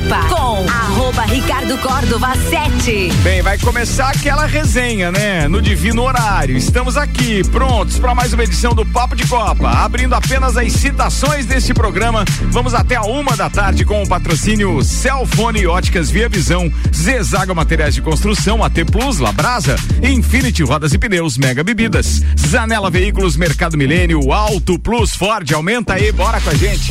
Copa com arroba Ricardo Córdova 7. Bem, vai começar aquela resenha, né? No divino horário. Estamos aqui, prontos para mais uma edição do Papo de Copa. Abrindo apenas as citações deste programa. Vamos até a uma da tarde com o patrocínio Celfone Óticas Via Visão, Zezaga Materiais de Construção, AT Plus, Labrasa, Infinity Rodas e Pneus, Mega Bebidas, Zanela Veículos, Mercado Milênio, Alto Plus Ford. Aumenta aí, bora com a gente.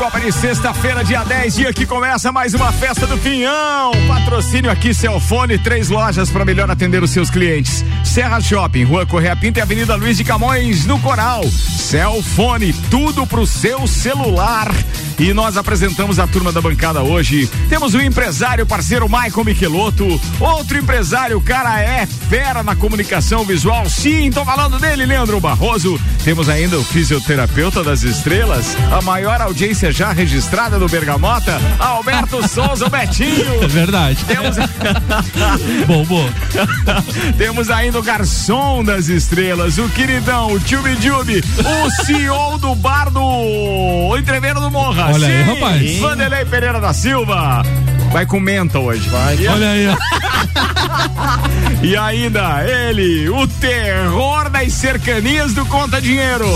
Copa de sexta-feira, dia 10, dia que começa mais uma festa do Pinhão. Patrocínio aqui, Celfone, três lojas para melhor atender os seus clientes. Serra Shopping, Rua Correia Pinta e Avenida Luiz de Camões, no Coral. Celfone, tudo pro seu celular. E nós apresentamos a turma da bancada hoje. Temos o empresário parceiro Michael Michelotto, outro empresário, o cara é fera na comunicação visual. Sim, tô falando dele, Leandro Barroso. Temos ainda o fisioterapeuta das estrelas, a maior audiência já registrada do Bergamota, Alberto Souza, o Betinho. É verdade. Temos... bom, bom. Temos ainda o garçom das estrelas, o queridão, o Tio Jubi, o CEO do bar do. Olha Sim, aí, rapaz. Vanderlei Pereira da Silva. Vai com menta hoje. Vai. E Olha aí, ó. e ainda ele, o terror das cercanias do Conta Dinheiro.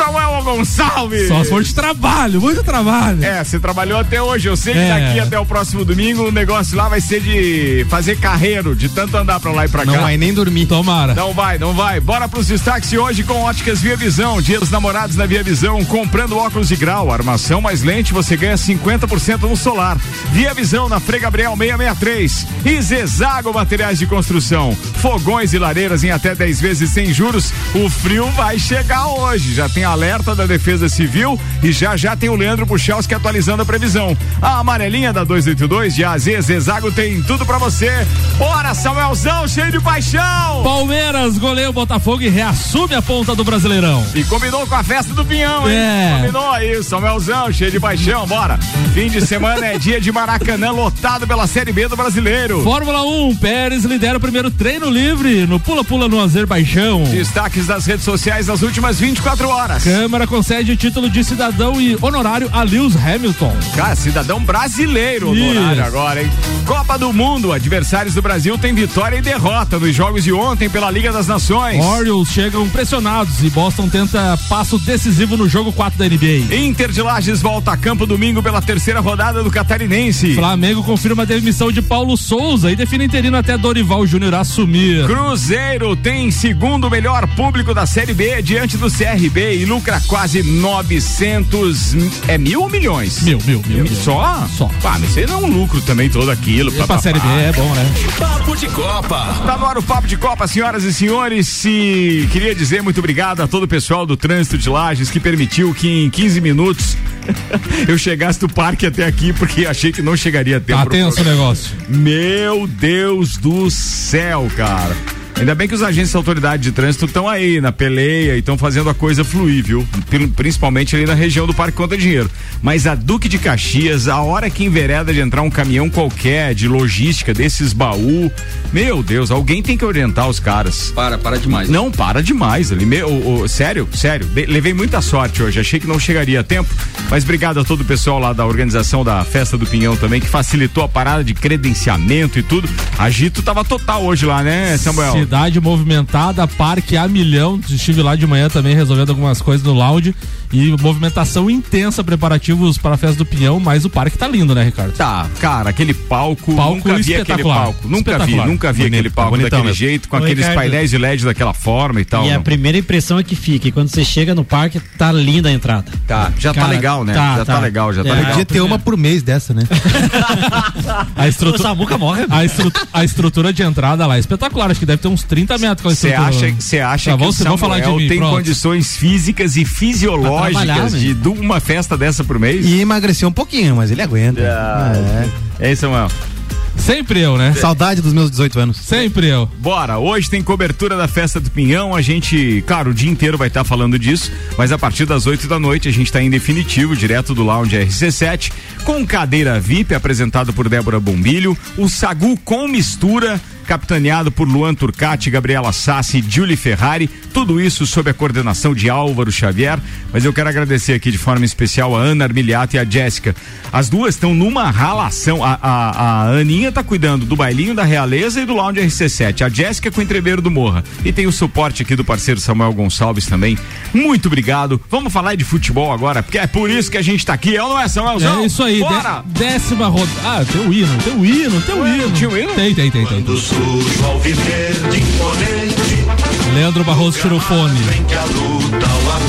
Samuel Gonçalves. Só se for de trabalho, muito trabalho. É, você trabalhou até hoje. Eu sei que é. daqui até o próximo domingo o negócio lá vai ser de fazer carreiro, de tanto andar pra lá e pra não cá. Não vai nem dormir. Tomara. Não vai, não vai. Bora pros destaques de hoje com óticas Via Visão. Dia dos namorados na Via Visão. Comprando óculos de grau, armação mais lente, você ganha 50% no solar. Via Visão na Frei Gabriel 663. E Zezago Materiais de Construção. Fogões e lareiras em até 10 vezes sem juros. O frio vai chegar hoje. Já tem alerta da Defesa Civil e já já tem o Leandro Puchalski atualizando a previsão. A amarelinha da 282 de AZ Zezago tem tudo para você. Bora, Samuelzão, cheio de paixão! Palmeiras goleia o Botafogo e reassume a ponta do Brasileirão. E combinou com a festa do Pinhão, hein? É. Combinou aí, Samuelzão, cheio de paixão, bora. Fim de semana é dia de Maracanã lotado pela Série B do Brasileiro. Fórmula 1, Pérez lidera o primeiro treino livre no pula-pula no Azerbaijão. Destaques das redes sociais nas últimas 24 horas. Câmara concede o título de cidadão e honorário a Lewis Hamilton. Cara, cidadão brasileiro honorário agora, hein? Copa do Mundo, adversários do Brasil têm vitória e derrota nos jogos de ontem pela Liga das Nações. Orioles chegam pressionados e Boston tenta passo decisivo no jogo 4 da NBA. Inter de Lages volta a campo domingo pela terceira rodada do Catarinense. Flamengo confirma a demissão de Paulo Souza e define interino até Dorival Júnior assumir. Cruzeiro tem segundo melhor público da Série B diante do CRB e lucra quase 900 é mil ou milhões? Mil, mil, mil. mil. Só? Só. Ah, mas você não é um lucro também todo aquilo. Pra, pra Série B é bom, né? Papo de Copa. Tá no ar o Papo de Copa, senhoras e senhores. E queria dizer muito obrigado a todo o pessoal do trânsito de Lages que permitiu que em 15 minutos eu chegasse do parque até aqui porque achei que não chegaria a tempo. Tá tenso o negócio. Meu Deus do céu, cara. Ainda bem que os agentes da autoridade de trânsito estão aí na peleia e estão fazendo a coisa fluir, viu? Principalmente ali na região do Parque Conta Dinheiro. Mas a Duque de Caxias, a hora que envereda de entrar um caminhão qualquer de logística desses baú, meu Deus, alguém tem que orientar os caras. Para, para demais. Não, para demais ali. Meu, oh, sério, sério. De, levei muita sorte hoje. Achei que não chegaria a tempo. Mas obrigado a todo o pessoal lá da organização da Festa do Pinhão também, que facilitou a parada de credenciamento e tudo. Agito tava total hoje lá, né, Samuel? Cidade movimentada, parque a milhão. Estive lá de manhã também resolvendo algumas coisas no lounge e movimentação intensa, preparativos para a festa do Pinhão, mas o parque tá lindo, né, Ricardo? Tá, cara, aquele palco, palco nunca vi aquele palco, nunca vi, nunca vi Bonito, aquele palco daquele mesmo. jeito, com Ô, aqueles Ricardo, painéis de LED daquela forma e tal. E não. a primeira impressão é que fica, e quando você chega no parque, tá linda a entrada. Tá, já tá cara, tá legal, né? Tá, já tá, tá legal, já tá é, legal. Podia ter uma por mês dessa, né? a estrutura, morre. A, estru, a estrutura de entrada lá é espetacular, acho que deve ter uns uns 30 metros com Você acha, você acha Tá, que vamos- o vamos falar de Samuel mim, tem pronto. condições físicas e fisiológicas de, de uma festa dessa por mês? E emagreceu um pouquinho, mas ele aguenta. Ah, é. isso, Samuel. Sempre eu, né? Saudade dos meus 18 anos. Sempre eu. Bora, hoje tem cobertura da festa do Pinhão. A gente, claro, o dia inteiro vai estar falando disso, mas a partir das 8 da noite a gente está em definitivo, direto do Lounge RC7, com cadeira VIP apresentado por Débora Bombilho, o Sagu com mistura. Capitaneado por Luan Turcati, Gabriela Sassi e Julie Ferrari, tudo isso sob a coordenação de Álvaro Xavier. Mas eu quero agradecer aqui de forma especial a Ana Armiliato e a Jéssica. As duas estão numa ralação. A, a, a Aninha tá cuidando do bailinho da Realeza e do Lounge RC7. A Jéssica com o entreveiro do Morra. E tem o suporte aqui do parceiro Samuel Gonçalves também. Muito obrigado. Vamos falar de futebol agora, porque é por isso que a gente tá aqui, é ou não é, Samuelzão? É isso aí. Bora! dé- décima rodada. Ah, tem o hino, tem o hino, tem o hino. tinha o hino? Tem, tem, tem, tem. Ao viverde imponente, Leandro Barroso tirou o fone.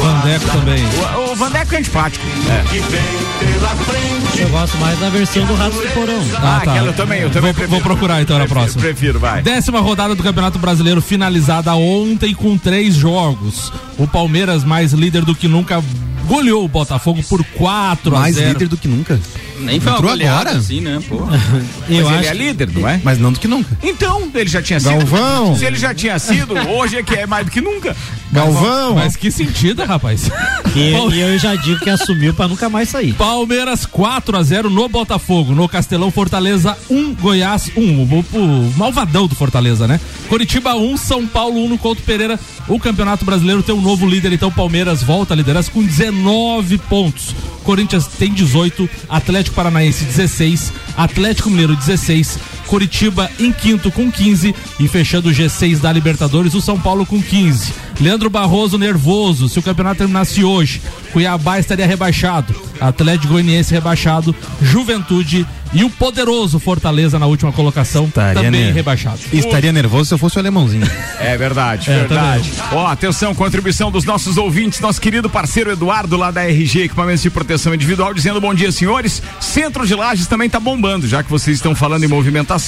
Vandeco também. O, o Vandeco é antipático. É. Eu gosto mais da versão do Ratos do Porão. Ah, aquela eu também, eu também Vou, prefiro. vou procurar então na próxima. Prefiro, vai. Décima rodada do Campeonato Brasileiro finalizada ontem com três jogos. O Palmeiras, mais líder do que nunca, goleou o Botafogo por 4 a Mais 0. líder do que nunca. Nem foi uma Entrou goleada agora? assim, né? Pô. Mas Eu ele acho é líder, não é? Mas não do que nunca. Então, ele já tinha sido. Galvão. Se ele já tinha sido, hoje é que é mais do que nunca. Galvão. Mas que sentido, rapaz? E, e eu já digo que assumiu pra nunca mais sair. Palmeiras 4 a 0 no Botafogo. No Castelão, Fortaleza 1, Goiás 1. O, o malvadão do Fortaleza, né? Curitiba 1, São Paulo 1 no Couto Pereira. O Campeonato Brasileiro tem um novo líder, então Palmeiras volta a liderança com 19 pontos. Corinthians tem 18, Atlético Paranaense 16, Atlético Mineiro 16, Curitiba em quinto com 15 e fechando o G6 da Libertadores, o São Paulo com 15. Leandro Barroso nervoso, se o campeonato terminasse hoje, Cuiabá estaria rebaixado, Atlético Goianiense rebaixado, Juventude e o poderoso Fortaleza na última colocação Estaria também ner- rebaixado. Estaria nervoso se eu fosse o alemãozinho. É verdade, É, verdade. Ó, atenção, contribuição dos nossos ouvintes, nosso querido parceiro Eduardo lá da RG Equipamentos de Proteção Individual, dizendo bom dia, senhores. Centro de Lages também tá bombando, já que vocês estão falando em movimentação.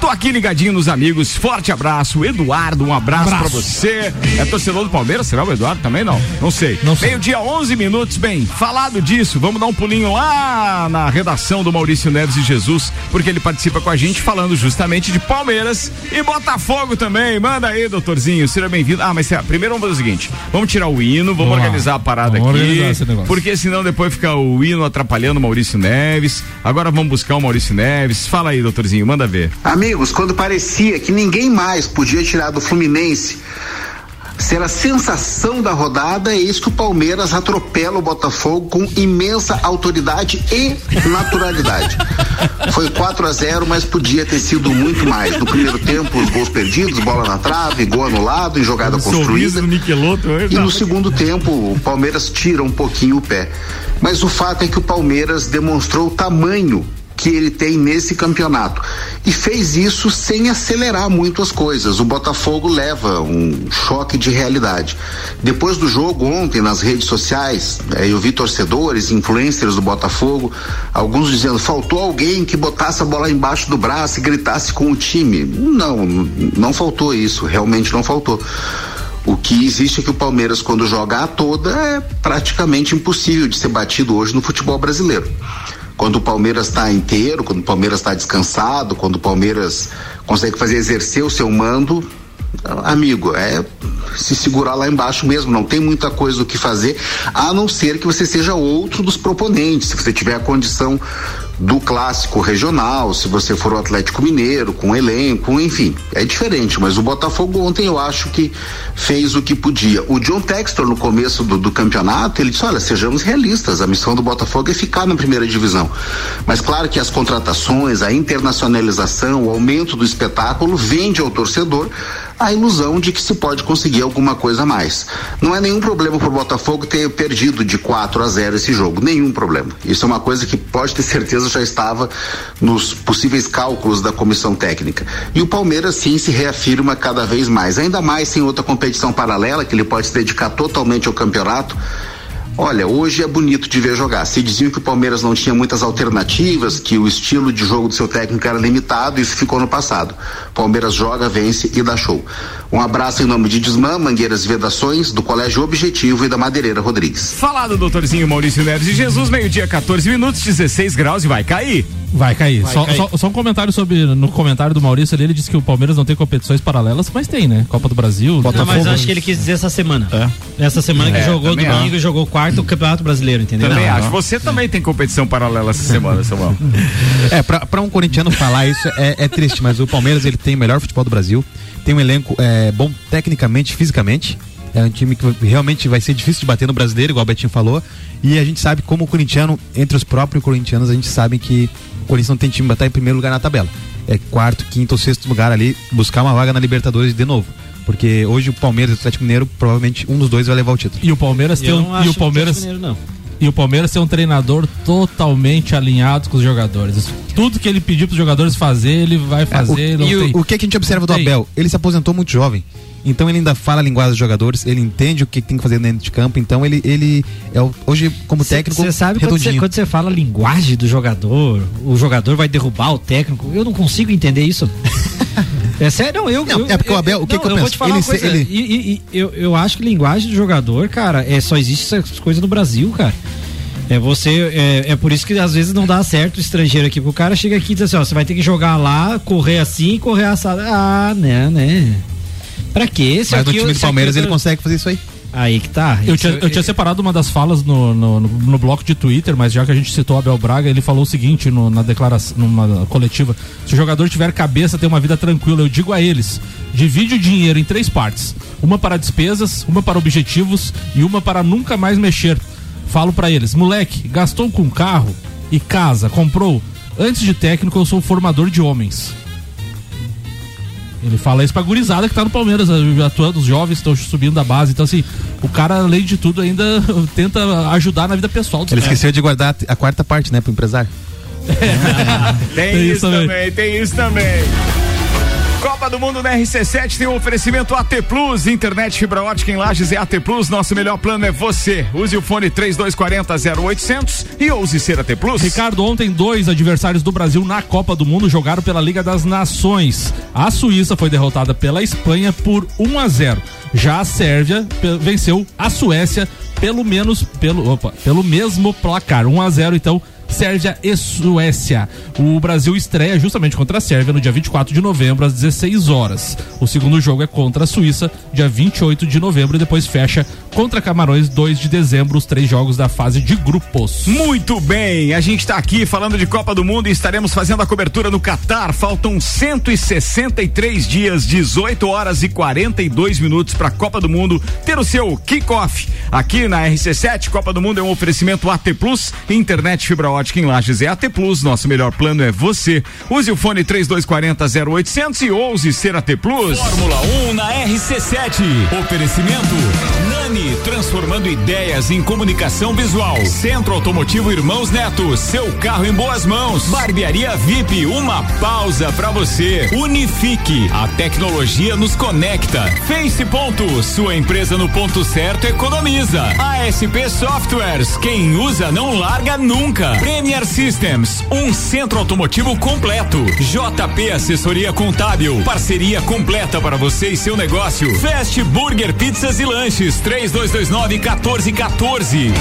Tô aqui ligadinho nos amigos. Forte abraço, Eduardo, um abraço, Abraço. pra você. É torcedor do Palmeiras? Será o Eduardo também? Não, não sei. Não sei. Meio-dia, 11 minutos. Bem, falado disso, vamos dar um pulinho lá na redação do Maurício Neves e Jesus, porque ele participa com a gente falando justamente de Palmeiras e Botafogo também. Manda aí, doutorzinho, seja bem-vindo. Ah, mas será- primeiro vamos fazer o seguinte: vamos tirar o hino, vamos, Vamos lá. organizar a parada Vamos aqui. Porque senão depois fica o hino atrapalhando o Maurício Neves. Agora vamos buscar o Maurício Neves. Fala aí, doutorzinho, manda ver. Amigos, quando parecia que ninguém mais podia tirar do Fluminense ser a sensação da rodada, é isso que o Palmeiras atropela o Botafogo com imensa autoridade e naturalidade. Foi 4 a 0 mas podia ter sido muito mais. No primeiro tempo, os gols perdidos, bola na trave, gol anulado em jogada construída. Niqueloto. E no segundo tempo, o Palmeiras tira um pouquinho o pé. Mas o fato é que o Palmeiras demonstrou o tamanho que ele tem nesse campeonato. E fez isso sem acelerar muito as coisas. O Botafogo leva um choque de realidade. Depois do jogo, ontem, nas redes sociais, eh, eu vi torcedores, influencers do Botafogo, alguns dizendo: faltou alguém que botasse a bola embaixo do braço e gritasse com o time. Não, não faltou isso, realmente não faltou. O que existe é que o Palmeiras, quando joga a toda, é praticamente impossível de ser batido hoje no futebol brasileiro. Quando o Palmeiras está inteiro, quando o Palmeiras está descansado, quando o Palmeiras consegue fazer exercer o seu mando, amigo, é se segurar lá embaixo mesmo, não tem muita coisa o que fazer, a não ser que você seja outro dos proponentes, se você tiver a condição do clássico regional, se você for o Atlético Mineiro, com elenco, enfim, é diferente, mas o Botafogo ontem eu acho que fez o que podia. O John Textor, no começo do, do campeonato, ele disse: olha, sejamos realistas, a missão do Botafogo é ficar na primeira divisão. Mas claro que as contratações, a internacionalização, o aumento do espetáculo vende ao torcedor a ilusão de que se pode conseguir alguma coisa a mais. Não é nenhum problema para o Botafogo ter perdido de 4 a 0 esse jogo, nenhum problema. Isso é uma coisa que pode ter certeza já estava nos possíveis cálculos da comissão técnica. E o Palmeiras sim se reafirma cada vez mais, ainda mais sem outra competição paralela que ele pode se dedicar totalmente ao campeonato. Olha, hoje é bonito de ver jogar. Se diziam que o Palmeiras não tinha muitas alternativas, que o estilo de jogo do seu técnico era limitado, isso ficou no passado. Palmeiras joga, vence e dá show. Um abraço em nome de Desmã, Mangueiras e Vedações, do Colégio Objetivo e da Madeireira Rodrigues. Falado, doutorzinho Maurício Neves de Jesus, meio-dia, 14 minutos, 16 graus e vai cair. Vai cair. só, Só, só um comentário sobre. No comentário do Maurício ali, ele disse que o Palmeiras não tem competições paralelas, mas tem, né? Copa do Brasil. Não, mas acho que ele quis dizer essa semana. Essa semana que É, jogou também domingo e jogou quarto o Campeonato Brasileiro, entendeu? Também Não, acho. não. Você também tem competição paralela essa semana, Samuel. É, pra, pra um corintiano falar isso é, é triste, mas o Palmeiras ele tem o melhor futebol do Brasil, tem um elenco é, bom tecnicamente, fisicamente. É um time que realmente vai ser difícil de bater no brasileiro, igual o Betinho falou. E a gente sabe como o corintiano, entre os próprios corintianos, a gente sabe que o Corinthians não tem time pra estar em primeiro lugar na tabela. É quarto, quinto ou sexto lugar ali, buscar uma vaga na Libertadores de novo. Porque hoje o Palmeiras e o Atlético Mineiro, provavelmente um dos dois vai levar o título. E o Palmeiras tem um. E o Palmeiras. Atlético Mineiro, não. E o Palmeiras tem um treinador totalmente alinhado com os jogadores. Tudo que ele pediu pros jogadores fazer, ele vai fazer. É, o, não e o- tem- o, que, que a gente observa do. Abel? Ele se aposentou muito jovem. Então ele ainda fala a linguagem dos jogadores, ele entende o que tem que fazer dentro de campo. Então ele, ele é o- hoje, como técnico, Você sabe redondinho. quando você fala a linguagem do jogador, o jogador vai derrubar o técnico. Eu não consigo entender isso. É sério, não, eu. Não, eu- é porque o Abel- o que não, que eu vou penso? Ele coisa. ele- E, e- eu, eu acho que linguagem do jogador, cara, é, só existe essas coisas no Brasil, cara. É você. É, é por isso que às vezes não dá certo o estrangeiro aqui. O cara chega aqui e diz assim, ó, você vai ter que jogar lá, correr assim correr assado. Ah, né, né? Pra quê? Se Mas no aqui- time do Palmeiras aqui- ele consegue fazer isso aí. Aí que tá. Eu tinha, eu tinha separado uma das falas no, no, no, no bloco de Twitter, mas já que a gente citou Abel Braga, ele falou o seguinte no- na declaração, numa coletiva: se o jogador tiver cabeça, tem uma vida tranquila. Eu digo a eles: divide o dinheiro em três partes: uma para despesas, uma para objetivos e uma para nunca mais mexer. Falo pra eles: moleque, gastou com carro e casa, comprou. Antes de técnico, eu sou formador de homens. Ele fala isso pra gurizada que tá no Palmeiras, atuando, os jovens estão subindo da base. Então, assim, o cara, além de tudo, ainda tenta ajudar na vida pessoal dos Ele caras. esqueceu de guardar a quarta parte, né, pro empresário. Tem, Tem isso isso também. também. tem isso também. Copa do Mundo na RC7 tem um oferecimento AT Plus, internet fibra ótica em Lages é AT Plus, nosso melhor plano é você. Use o fone 3240 0800 e ouse ser AT Plus. Ricardo, ontem dois adversários do Brasil na Copa do Mundo jogaram pela Liga das Nações. A Suíça foi derrotada pela Espanha por 1 a 0. Já a Sérvia venceu a Suécia pelo menos pelo, opa, pelo mesmo placar, 1 a 0, então Sérvia e Suécia. O Brasil estreia justamente contra a Sérvia no dia 24 de novembro às 16 horas. O segundo jogo é contra a Suíça, dia 28 de novembro e depois fecha contra Camarões 2 de dezembro, os três jogos da fase de grupos. Muito bem, a gente está aqui falando de Copa do Mundo e estaremos fazendo a cobertura no Catar. Faltam 163 dias, 18 horas e 42 minutos para a Copa do Mundo ter o seu kickoff. Aqui na RC7, Copa do Mundo é um oferecimento AT Plus, internet fibra ótica em Lages é AT Plus. Nosso melhor plano é você. Use o fone 3240 0800 e ouse ser AT Plus. Fórmula 1 na RC7. Oferecimento Nani, transformando ideias em comunicação visual. Centro Automotivo Irmãos Neto, seu carro em boas mãos. Barbearia VIP, uma pausa pra você. Unifique, a tecnologia nos conecta. Face Ponto, sua empresa no ponto certo economiza. ASP Softwares, quem usa não larga nunca. Premier Systems, um centro automotivo completo. JP Assessoria Contábil, parceria completa para você e seu negócio. Fast Burger Pizzas e Lanches, 3229 1414.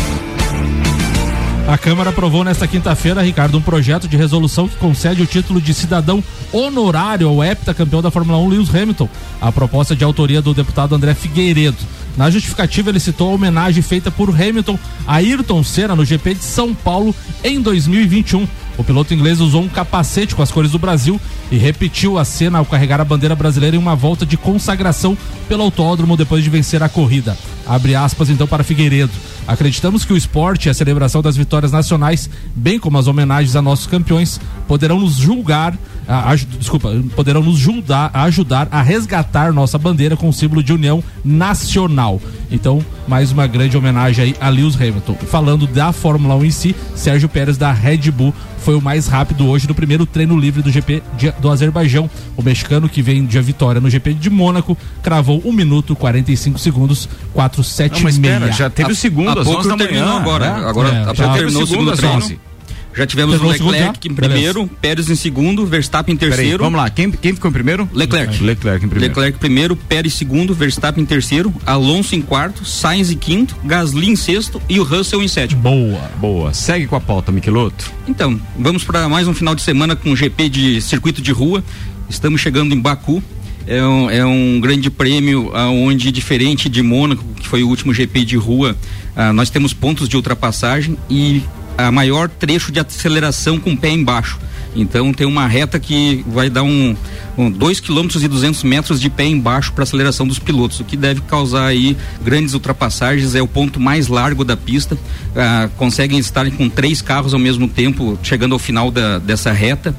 A Câmara aprovou nesta quinta-feira, Ricardo, um projeto de resolução que concede o título de cidadão honorário ao heptacampeão da Fórmula 1, Lewis Hamilton. A proposta é de autoria do deputado André Figueiredo. Na justificativa, ele citou a homenagem feita por Hamilton a Ayrton Senna no GP de São Paulo em 2021. O piloto inglês usou um capacete com as cores do Brasil e repetiu a cena ao carregar a bandeira brasileira em uma volta de consagração pelo autódromo depois de vencer a corrida. Abre aspas então para Figueiredo. Acreditamos que o esporte e a celebração das vitórias nacionais, bem como as homenagens a nossos campeões, poderão nos julgar a- aj- desculpa, poderão nos ajudar, ajudar a resgatar nossa bandeira com o símbolo de união nacional. Então, mais uma grande homenagem aí a Lewis Hamilton. Falando da Fórmula 1 em si, Sérgio Pérez da Red Bull foi o mais rápido hoje no primeiro treino livre do GP de- do Azerbaijão. O mexicano que vem de a vitória no GP de Mônaco cravou 1 minuto 45 segundos 476. Não, mas espera, já teve o segundo às pouco 11 da terminou manhã. agora. né? Agora, É, já pouco teve terminou o segundo treino. 11. Já tivemos o o Leclerc em Beleza. primeiro, Pérez em segundo, Verstappen em terceiro. vamos lá, quem, quem ficou em primeiro? Leclerc. Leclerc em primeiro. Leclerc primeiro, Pérez segundo, Verstappen em terceiro, Alonso em quarto, Sainz em quinto, Gasly em sexto e o Russell em sétimo. Boa. Boa, segue com a pauta, Miqueloto. Então, vamos para mais um final de semana com GP de circuito de rua. Estamos chegando em Baku. É um, é um grande prêmio ah, onde, diferente de Mônaco, que foi o último GP de rua, ah, nós temos pontos de ultrapassagem e a maior trecho de aceleração com o pé embaixo. Então tem uma reta que vai dar um, um 2 km e 200 metros de pé embaixo para aceleração dos pilotos, o que deve causar aí grandes ultrapassagens. É o ponto mais largo da pista. Ah, conseguem estar com três carros ao mesmo tempo, chegando ao final da, dessa reta.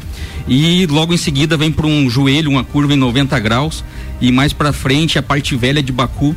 E logo em seguida vem para um joelho, uma curva em 90 graus. E mais para frente a parte velha de Baku,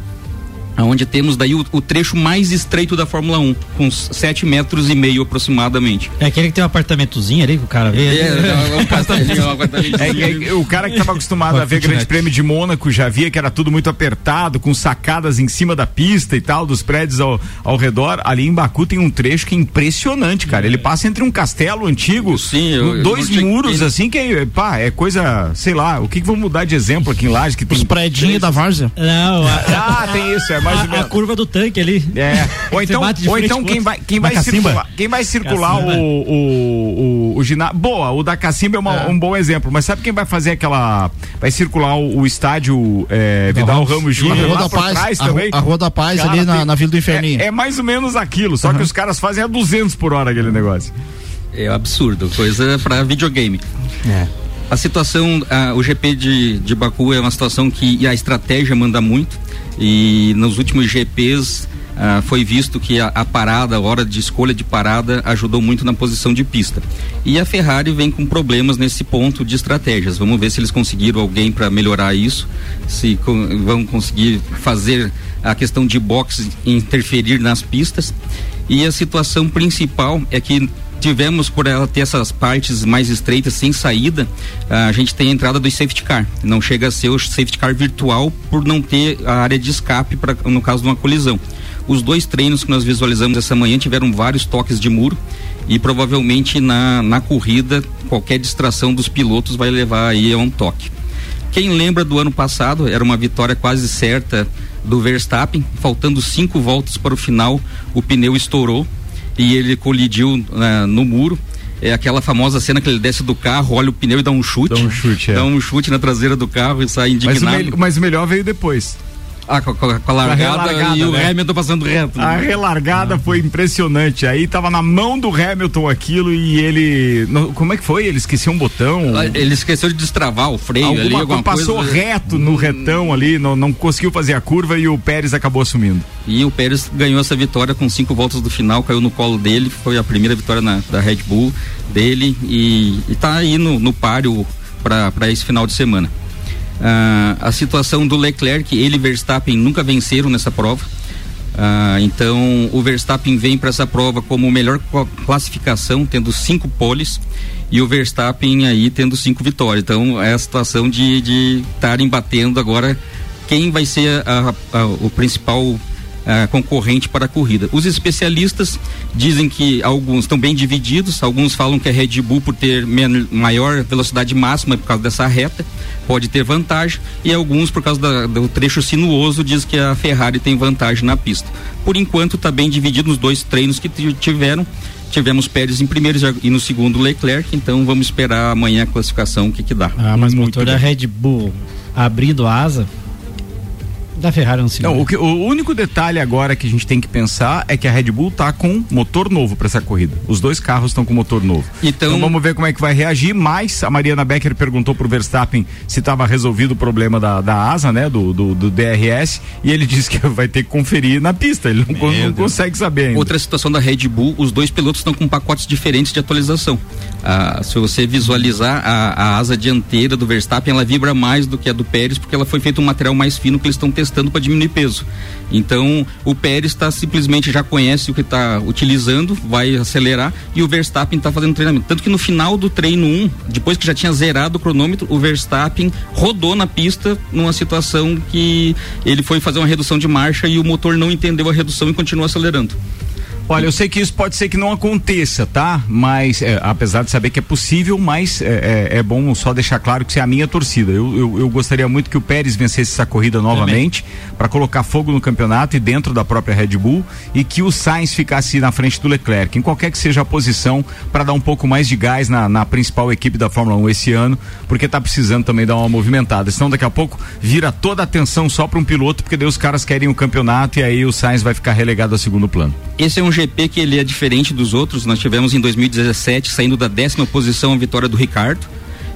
onde temos daí o, o trecho mais estreito da Fórmula 1, com 7 metros e meio aproximadamente. É aquele que tem um apartamentozinho ali que o cara vê. É, um castelinho, um apartamentozinho. É, é, o cara que estava acostumado a ver Grande Prêmio de Mônaco já via que era tudo muito apertado, com sacadas em cima da pista e tal, dos prédios ao, ao redor. Ali em Baku tem um trecho que é impressionante, cara. Ele passa entre um castelo antigo, Sim, eu- eu dois tinha- muros assim, que é, pá, é coisa, sei lá, o que que vamos mudar de exemplo aqui em Laje que tem Os predinhos da Várzea. Não, a, Ah, tem isso, é mais ou a, a menos. curva do tanque ali. É. Ou então, ou então quem vai, quem vai Cacimba? circular, quem vai circular Cacimba. o, o, o, o ginásio. Boa, o da Cacimba é, uma- um bom exemplo, mas sabe quem vai fazer aquela. Vai circular o, o estádio é, Vidal Ramos A Júnior Rua lá da Paz, trás a, também? a Rua da Paz Cara, ali na, tem- na Vila do Inferninho. É, é mais ou menos aquilo, só que os caras fazem a 200 por hora aquele negócio. É absurdo, coisa para videogame. A situação, ah, o GP de, de Baku é uma situação que a estratégia manda muito e nos últimos GPs ah, foi visto que a, a parada, a hora de escolha de parada ajudou muito na posição de pista. E a Ferrari vem com problemas nesse ponto de estratégias. Vamos ver se eles conseguiram alguém para melhorar isso, se co- vão conseguir fazer a questão de boxe interferir nas pistas. E a situação principal é que tivemos por ela ter essas partes mais estreitas sem saída, a gente tem a entrada do safety car. Não chega a ser o safety car virtual por não ter a área de escape para no caso de uma colisão. Os dois treinos que nós visualizamos essa manhã tiveram vários toques de muro e provavelmente na, na corrida qualquer distração dos pilotos vai levar aí a um toque. Quem lembra do ano passado, era uma vitória quase certa do Verstappen, faltando cinco voltas para o final, o pneu estourou e ele colidiu né, no muro. É aquela famosa cena que ele desce do carro, olha o pneu e dá um chute. Dá um chute, é. Dá um chute na traseira do carro e sai Mas o, indignado. me- mas o melhor veio depois. Ah, com, com a- com a largada, relargada, e o né? Hamilton passando reto. A né? relargada foi impressionante. Aí tava na mão do Hamilton aquilo e ele. não, como é que foi? Ele esqueceu um botão. Ah, Ele esqueceu de destravar o freio Alguma ali, alguma passou coisa. reto no retão ali, não, não conseguiu fazer a curva e o Pérez acabou assumindo. E o Pérez ganhou essa vitória com cinco voltas do final, caiu no colo dele, foi a primeira vitória na- da Red Bull dele e, e tá aí no, no páreo para esse final de semana. Ah, a situação do Leclerc, ele e Verstappen nunca venceram nessa prova. Ah, então o Verstappen vem para essa prova como melhor cla- classificação, tendo cinco poles, e o Verstappen aí tendo cinco vitórias. Então é a situação de estarem batendo agora quem vai ser a- a- o principal ah, concorrente para a corrida. Os especialistas dizem que alguns estão bem divididos, alguns falam que a Red Bull, por ter maior velocidade máxima por causa dessa reta, pode ter vantagem, e alguns, por causa da- do trecho sinuoso, diz que a Ferrari tem vantagem na pista. Por enquanto, está bem dividido nos dois treinos que tiveram. Tivemos Pérez em primeiro e no segundo Leclerc, então vamos esperar amanhã a classificação, o que que dá. Ah, mas Muito motor da bem. Red Bull abrindo a asa, da Ferrari não se Não, vê. o, que- o único detalhe agora que a gente tem que pensar é que a Red Bull tá com motor novo para essa corrida. Os dois carros estão com motor novo. Então- vamos ver como é que vai reagir. Mas a Mariana Becker perguntou pro Verstappen se estava resolvido o problema da, da asa, né? Do, do, do DRS. E ele disse que vai ter que conferir na pista. Ele não, não consegue saber ainda. Outra situação da Red Bull, os dois pilotos estão com pacotes diferentes de atualização. Ah, se você visualizar a, a, asa dianteira do Verstappen, ela vibra mais do que a do Pérez, porque ela foi feita um material mais fino que eles estão testando para diminuir peso. Então, o Pérez está simplesmente já conhece o que está utilizando, vai acelerar, e o Verstappen está fazendo treinamento. Tanto que no final do treino 1, depois que já tinha zerado o cronômetro, o Verstappen rodou na pista numa situação que ele foi fazer uma redução de marcha e o motor não entendeu a redução e continuou acelerando. Olha, eu sei que isso pode ser que não aconteça, tá? Mas, é, apesar de saber que é possível, mas é, é, é bom só deixar claro que isso é a minha torcida. Eu, eu, eu gostaria muito que o Pérez vencesse essa corrida novamente para colocar fogo no campeonato e dentro da própria Red Bull e que o Sainz ficasse na frente do Leclerc, em qualquer que seja a posição, para dar um pouco mais de gás na, na principal equipe da Fórmula 1 esse ano, porque tá precisando também dar uma movimentada. Senão daqui a pouco vira toda a atenção só para um piloto, porque daí os caras querem o campeonato e aí o Sainz vai ficar relegado a segundo plano. Esse é um GP que ele é diferente dos outros. Nós tivemos em 2017, saindo da décima posição, a vitória do Ricardo.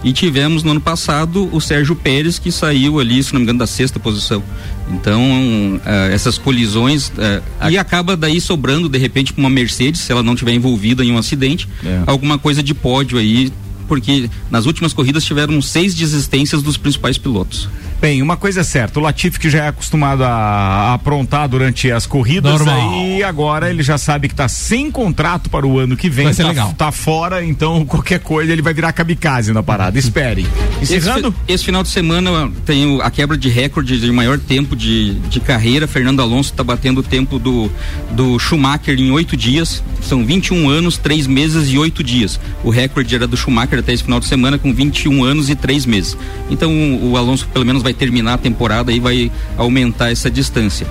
E tivemos no ano passado o Sérgio Pérez, que saiu ali, se não me engano, da sexta posição. Então, uh, essas colisões. Uh, e acaba daí sobrando, de repente, para uma Mercedes, se ela não tiver envolvida em um acidente, é. alguma coisa de pódio aí, porque nas últimas corridas tiveram seis desistências dos principais pilotos. Bem, uma coisa é certa, o Latifi que já é acostumado a, a aprontar durante as corridas e agora ele já sabe que está sem contrato para o ano que vem, vai ser tá, legal. tá fora, então qualquer coisa ele vai virar kamikaze na parada. Espere. Encerrando? Esse, esse, final de semana tem a quebra de recorde de maior tempo de, de carreira. Fernando Alonso está batendo o tempo do, do Schumacher em oito dias. São 21 anos, três meses e oito dias. O recorde era do Schumacher até esse final de semana com 21 anos e três meses. Então o Alonso pelo menos vai terminar a temporada e vai aumentar essa distância.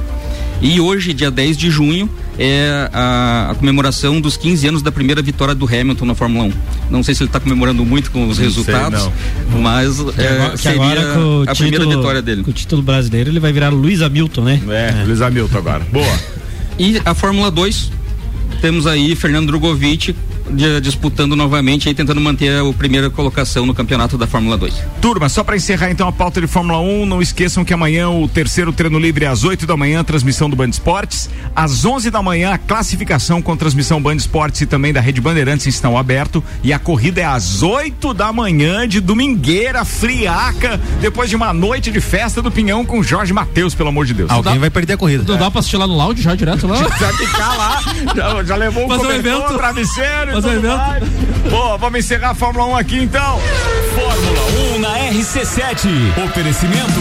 E hoje, dia 10 de junho, é a, a, comemoração dos 15 anos da primeira vitória do Hamilton na Fórmula 1. Não sei se ele está comemorando muito com os não resultados, sei, mas é, seria a título, primeira vitória dele. Com o título brasileiro, ele vai virar Luiz Hamilton, né? É, é. Luiz Hamilton agora. Boa. E a Fórmula 2, temos aí Fernando Drogovic disputando novamente e tentando manter a primeira colocação no campeonato da Fórmula 2. Turma, só para encerrar então a pauta de Fórmula 1, não esqueçam que amanhã o terceiro treino livre às 8 da manhã, transmissão do Band Esportes, às 11 da manhã a classificação com transmissão Band Esportes e também da Rede Bandeirantes estão aberto e a corrida é às 8 da manhã de domingueira friaca, depois de uma noite de festa do Pinhão com Jorge Matheus, pelo amor de Deus. Alguém dá, vai perder a corrida. Não é. dá para assistir lá no lounge já direto lá? já ficar lá, já, já levou o cobertor, um travesseiro Fazer um evento. Boa, vamos encerrar a Fórmula 1 aqui então. Fórmula 1 na RC7. Oferecimento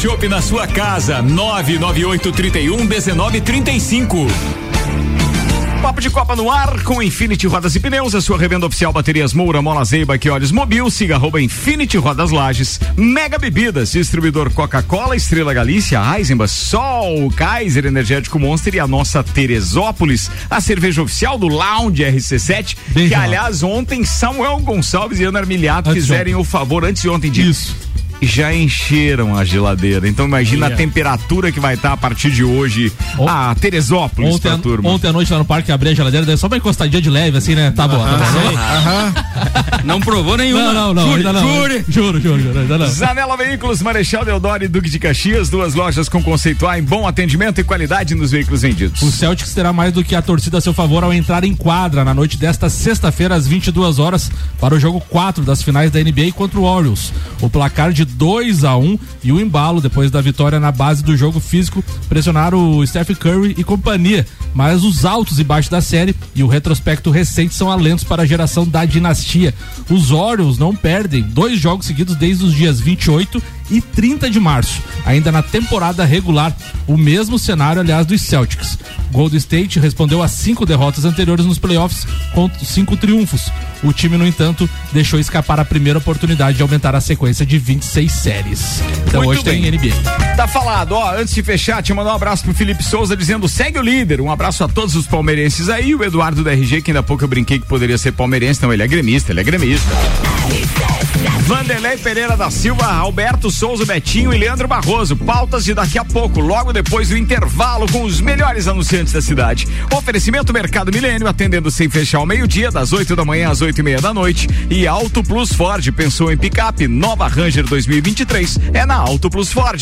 shopping na sua casa. 998 31 1935. Papo de Copa no ar com Infinity Rodas e Pneus, a sua revenda oficial Baterias Moura, Mola Zeiba, que olhos mobil, siga arroba Infinity Rodas Lages, Mega Bebidas, distribuidor Coca-Cola, Estrela Galícia, Eisenbach, Sol, Kaiser Energético Monster e a nossa Teresópolis, a cerveja oficial do Lounge RC7, Bem que aliás ontem Samuel Gonçalves e Ana Armiliato fizerem o favor antes de ontem de Isso já encheram a geladeira. Então imagina yeah. a temperatura que vai estar tá a partir de hoje. O... Ah, Teresópolis ontem, pra turma. Ontem à noite lá no parque abri a geladeira, só pra encostadinha de leve, assim, né? Tá bom. Tá bom. Não provou nenhuma. Não, não, não. Jure, não. Jure. Juro, juro, juro. Ainda não. Zanela Veículos, Marechal Deodoro e Duque de Caxias, duas lojas com conceito A em bom atendimento e qualidade nos veículos vendidos. O Celtics terá mais do que a torcida a seu favor ao entrar em quadra na noite desta sexta-feira às 22 horas para o jogo 4 das finais da NBA contra o Orioles. O placar de 2 a 1 um, e o embalo depois da vitória na base do jogo físico pressionaram o Steph Curry e companhia. Mas os altos e baixos da série e o retrospecto recente são alentos para a geração da dinastia. Os Orioles não perdem dois jogos seguidos desde os dias 28 e 30 de março, ainda na temporada regular. O mesmo cenário, aliás, dos Celtics. Golden State respondeu a cinco derrotas anteriores nos playoffs com cinco triunfos. O time, no entanto, deixou escapar a primeira oportunidade de aumentar a sequência de 26 séries. Então Muito hoje bem. tem NBA. Tá falado, ó, antes de fechar, te mandar um abraço pro Felipe Souza dizendo segue o líder. Um abraço a todos os palmeirenses aí, o Eduardo da RG, que ainda há pouco eu brinquei que poderia ser palmeirense, não, ele é gremista, ele é gremista. Vanderlei Pereira da Silva, Alberto Souza, Betinho e Leandro Barroso. Pautas de daqui a pouco, logo depois do intervalo com os melhores anunciantes da cidade. Oferecimento Mercado Milênio, atendendo sem fechar ao meio-dia, das 8 da manhã às 8 e meia da noite. E Auto Plus Ford, pensou em picape, nova Ranger 2023, é na Auto Plus Ford.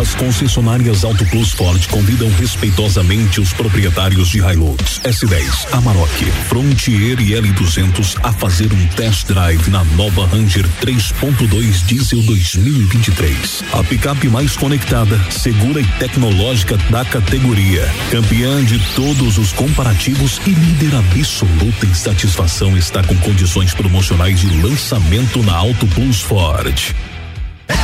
As concessionárias Auto Plus Ford convidam respeitosamente os proprietários de Hilux, S10, Amarok, Frontier e L200 a fazer um test drive na nova Ranger 3.2 Diesel 2023. A picape mais conectada, segura e tecnológica da categoria. Campeã de todos os comparativos e líder absoluta em satisfação está com condições promocionais de lançamento na Auto Plus Ford.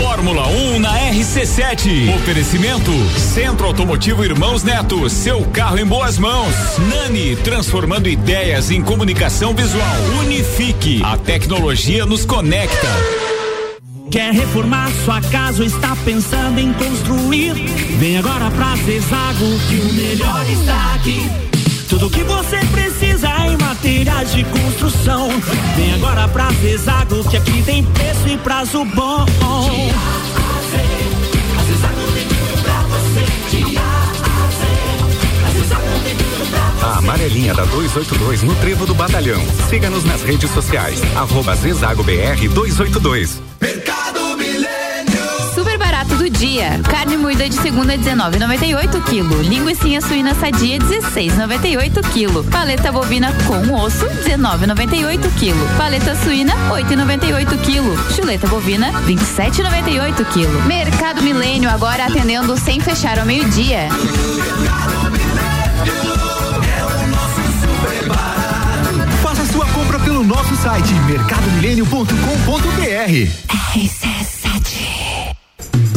Fórmula 1 na RC7. Oferecimento Centro Automotivo Irmãos Neto. Seu carro em boas mãos. Nani, transformando ideias em comunicação visual. Unifique. A tecnologia nos conecta. Quer reformar sua casa ou está pensando em construir? Vem agora pra Zezago que o melhor está aqui. Tudo que você precisa materiais de construção. Vem agora pra Zezago que aqui tem preço e prazo bom. A amarelinha da 282 no Trevo do Batalhão. Siga-nos nas redes sociais. Arroba Zezago BR 282. Dia. Carne moída de segunda 19,98 kg. Linguiça suína sadia 16,98 kg. Paleta bovina com osso 19,98 kg. Paleta suína 8,98 kg. Chuleta bovina 27,98 kg. Mercado Milênio agora atendendo sem fechar ao meio-dia. Faça sua compra pelo nosso site mercadomilênio.com.br.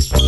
Thank you.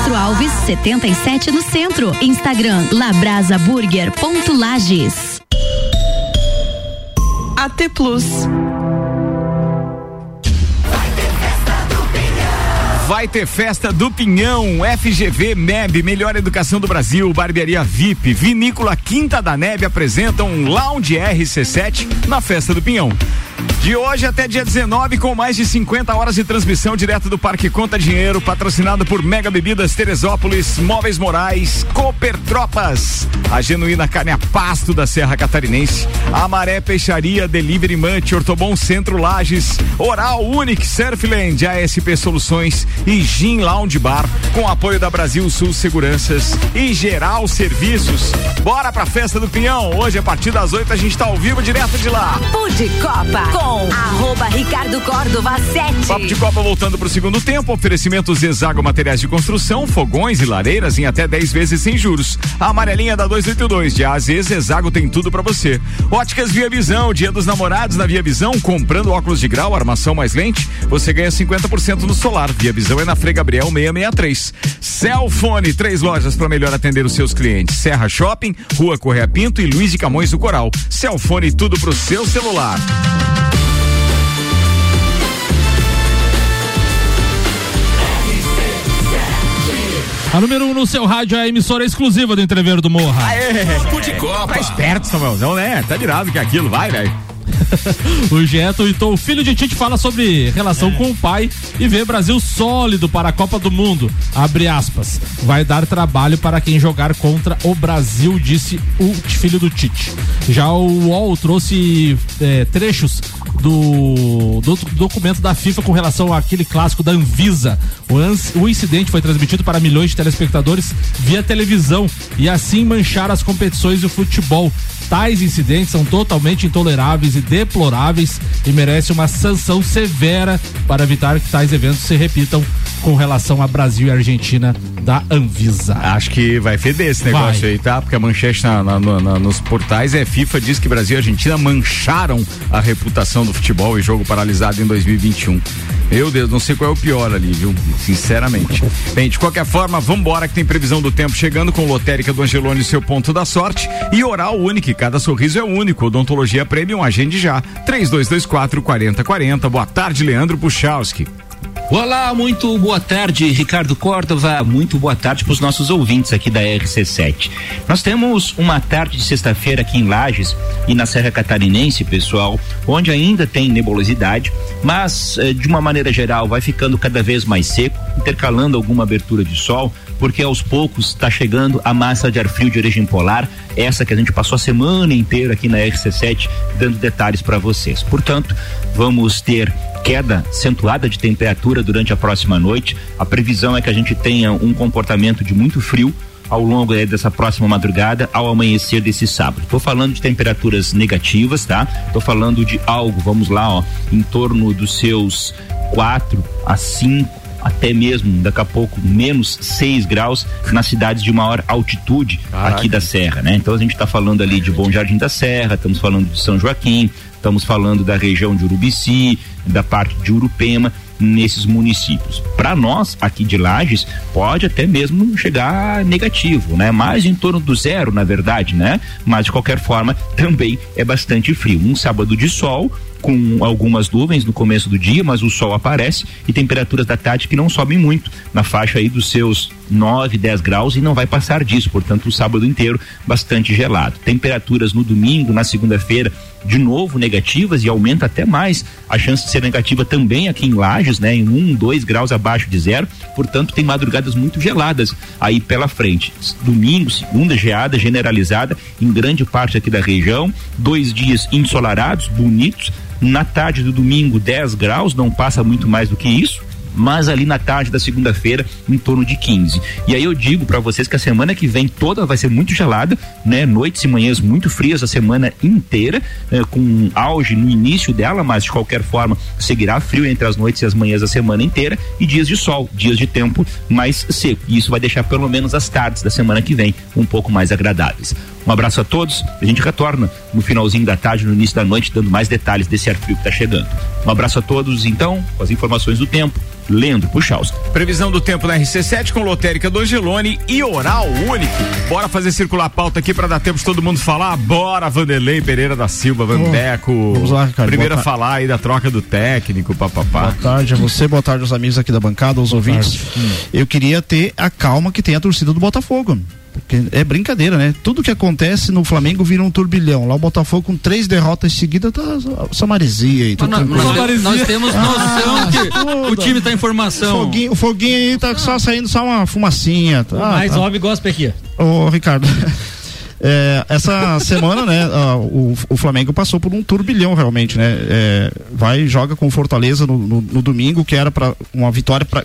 Castro Alves, 77 no centro. Instagram labrasaburger.lages. AT Plus. Vai ter festa do Pinhão, FGV MEB, Melhor Educação do Brasil, Barbearia VIP, Vinícola Quinta da Neve apresentam um Lounge RC7 na festa do Pinhão. De hoje até dia 19, com mais de 50 horas de transmissão direto do Parque Conta Dinheiro, patrocinado por Mega Bebidas Teresópolis, Móveis Morais, Cooper Tropas, a genuína carne a pasto da Serra Catarinense, Amaré Peixaria, Delivery Munch, Ortobon Centro Lages, Oral Unique Surfland, ASP Soluções e Gin Lounge Bar, com apoio da Brasil Sul Seguranças e Geral Serviços. Bora pra festa do Pinhão, hoje a partir das 8 a gente tá ao vivo direto de lá. Pude Copa com arroba Ricardo Córdova 7. Papo de Copa voltando pro segundo tempo. Oferecimento Zezago Materiais de Construção, fogões e lareiras em até 10 vezes sem juros. A amarelinha da 282 de AZ Zezago tem tudo pra você. Óticas Via Visão, dia dos namorados na Via Visão, comprando óculos de grau, armação mais lente, você ganha 50% no solar. Via Visão é na Frei Gabriel 663. Celfone, três lojas para melhor atender os seus clientes. Serra Shopping, Rua Correia Pinto e Luiz de Camões do Coral. Celfone, tudo pro seu celular. A número 1 um no seu rádio é a emissora exclusiva do Entreveiro do Morra. Aê! de Copa. Tá esperto, Samuelzão, né? Tá virado que é aquilo, vai, velho. o Geto então o filho de Tite fala sobre relação com o pai e vê Brasil sólido para a Copa do Mundo. Abre aspas. Vai dar trabalho para quem jogar contra o Brasil, disse o filho do Tite. Já o UOL trouxe é, trechos do, do, documento da FIFA com relação àquele clássico da Anvisa. O, ans, o incidente foi transmitido para milhões de telespectadores via televisão e assim manchar as competições do futebol. Tais incidentes são totalmente intoleráveis e deploráveis e merecem uma sanção severa para evitar que tais eventos se repitam com relação a Brasil e Argentina da Anvisa. Acho que vai feder esse negócio vai. aí, tá? Porque a manchete na, na, na, nos portais é FIFA diz que Brasil e Argentina mancharam a reputação do futebol e jogo paralisado em 2021. Meu Deus, não sei qual é o pior ali, viu? Sinceramente. Bem, de qualquer forma, vambora que tem previsão do tempo chegando com lotérica do Angelone seu ponto da sorte e oral único, cada sorriso é único. Odontologia Premium, agende já. 3224 4040. Boa tarde, Leandro Puchalski. Olá, muito boa tarde, Ricardo Córdova. Muito boa tarde para os nossos ouvintes aqui da RC7. Nós temos uma tarde de sexta-feira aqui em Lages e na Serra Catarinense, pessoal, onde ainda tem nebulosidade, mas eh, de uma maneira geral vai ficando cada vez mais seco, intercalando alguma abertura de sol, porque aos poucos está chegando a massa de ar frio de origem polar, essa que a gente passou a semana inteira aqui na RC7 dando detalhes para vocês. Portanto, vamos ter queda acentuada de temperatura durante a próxima noite. A previsão é que a gente tenha um comportamento de muito frio ao longo dessa próxima madrugada ao amanhecer desse sábado. Estou falando de temperaturas negativas, tá? Estou falando de algo, vamos lá, ó, em torno dos seus 4 a 5 até mesmo daqui a pouco menos 6 graus nas cidades de maior altitude Caraca. aqui da Serra, né? Então a gente está falando ali de Bom Jardim da Serra, estamos falando de São Joaquim, estamos falando da região de Urubici, da parte de Urupema, nesses municípios. Para nós aqui de Lages pode até mesmo chegar negativo, né? Mais em torno do zero, na verdade, né? Mas de qualquer forma também é bastante frio. Um sábado de sol com algumas nuvens no começo do dia, mas o sol aparece e temperaturas da tarde que não sobem muito, na faixa aí dos seus 9, 10 graus e não vai passar disso, portanto, o sábado inteiro bastante gelado. Temperaturas no domingo, na segunda-feira, de novo negativas e aumenta até mais a chance de ser negativa também aqui em Lages, né, em 1, 2 graus abaixo de zero, portanto, tem madrugadas muito geladas aí pela frente. Domingo, segunda geada generalizada em grande parte aqui da região, dois dias ensolarados, bonitos, na tarde do domingo 10 graus, não passa muito mais do que isso mas ali na tarde da segunda-feira em torno de 15. E aí eu digo para vocês que a semana que vem toda vai ser muito gelada, né? Noites e manhãs muito frias a semana inteira, eh, com auge no início dela, mas de qualquer forma seguirá frio entre as noites e as manhãs da semana inteira e dias de sol, dias de tempo mais seco. E isso vai deixar pelo menos as tardes da semana que vem um pouco mais agradáveis. Um abraço a todos. A gente retorna no finalzinho da tarde, no início da noite, dando mais detalhes desse ar frio que está chegando. Um abraço a todos, então, com as informações do tempo. Leandro Puchalski. Previsão do tempo na RC7 com lotérica do Angelone e oral único. Bora fazer circular a pauta aqui para dar tempo de todo mundo falar. Bora, Vanderlei Pereira da Silva, Vandeco. Oh, vamos lá, Ricardo. Primeiro a falar aí da troca do técnico, papapá. Boa tarde a você, boa tarde aos amigos aqui da bancada, aos boa ouvintes. Hum. Eu queria ter a calma que tem a torcida do Botafogo. Porque é brincadeira, né? Tudo que acontece no Flamengo vira um turbilhão. Lá o Botafogo com três derrotas seguidas tá essa maresia aí. Mas, nós, nós, temos noção ah, que o time tá em formação. O foguinho, o foguinho aí tá só saindo só uma fumacinha. Tá, o mais tá. óbvio gospel aqui. Ô, Ricardo. É, essa semana, né, o, o, Flamengo passou por um turbilhão realmente, né? É, vai joga com o Fortaleza no, no, no domingo, que era para uma vitória para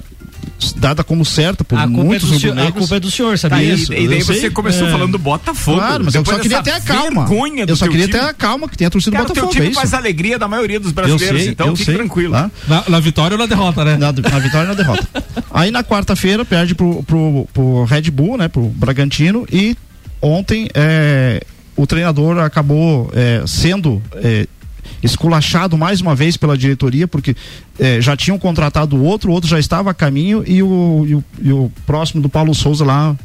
dada como certa por a muitos é senhor, A culpa é do senhor, sabia? Tá isso. E, daí você começou é. falando do Botafogo. Claro, mas eu só queria ter a calma. Eu só queria ter a calma que tem a torcida Cara, do Botafogo. O teu time é faz alegria da maioria dos brasileiros, sei, então fique sei, tranquilo. Tá? Na, na, vitória ou na derrota, né? Na, na vitória ou na derrota. Aí na quarta-feira perde pro, pro, pro Red Bull, né? Pro Bragantino e ontem é, o treinador acabou é, sendo é, esculachado mais uma vez pela diretoria, porque é, já tinham contratado outro, outro já estava a caminho e o, e o, e o próximo do Paulo Souza lá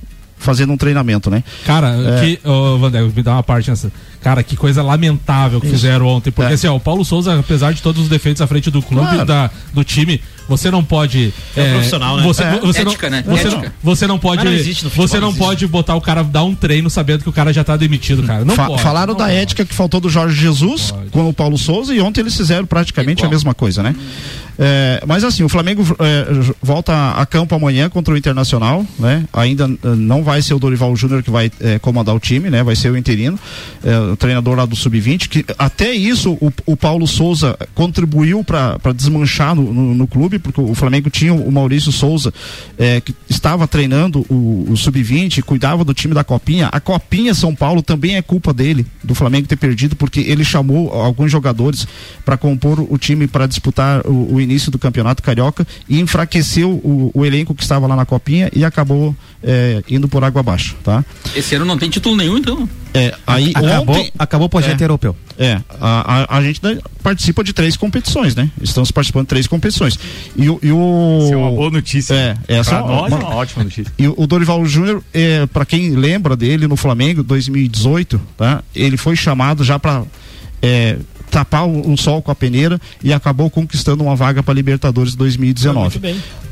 fazendo um treinamento, né? Cara, é... que, oh, Vander, me dá uma parte nessa. Cara, que coisa lamentável que Isso. fizeram ontem. Porque é. assim, ó, o Paulo Souza, apesar de todos os defeitos à frente do clube, claro. da, do time, você não pode. É, é profissional, né? Você, é. você Ética, não, né? Você, Ética. Não, você não pode. Não futebol, você não pode botar o cara dar um treino sabendo que o cara já tá demitido, cara. Não Fa pode, Falaram não da pode. ética que faltou do Jorge Jesus com o Paulo Souza e ontem eles fizeram praticamente Igual. a mesma coisa, né? É, mas assim, o Flamengo é, volta a campo amanhã contra o Internacional, né? Ainda eh, não vai ser o Dorival Júnior que vai é, comandar o time, né? Vai ser o interino, é, o treinador lá do Sub-20, que até isso o, o Paulo Souza contribuiu para desmanchar no, no, no, clube, porque o Flamengo tinha o Maurício Souza, que estava treinando o, o Sub-20, cuidava do time da Copinha. A Copinha São Paulo também é culpa dele, do Flamengo ter perdido, porque ele chamou alguns jogadores para compor o time para disputar o, o início do campeonato carioca e enfraqueceu o, o elenco que estava lá na copinha e acabou é, indo por água abaixo, tá? Esse ano não tem título nenhum, então. É, aí acabou, ontem, acabou o projeto é, europeu. É, a, a, a, gente participa de três competições, né? Estamos participando de três competições. E, o, e o Isso é uma boa notícia. É, essa pra é nós uma, é uma ótima notícia. E o, o Dorival Júnior, é, para quem lembra dele no Flamengo 2018, tá? Ele foi chamado já para é, tapar o, o, sol com a peneira e acabou conquistando uma vaga para Libertadores 2019.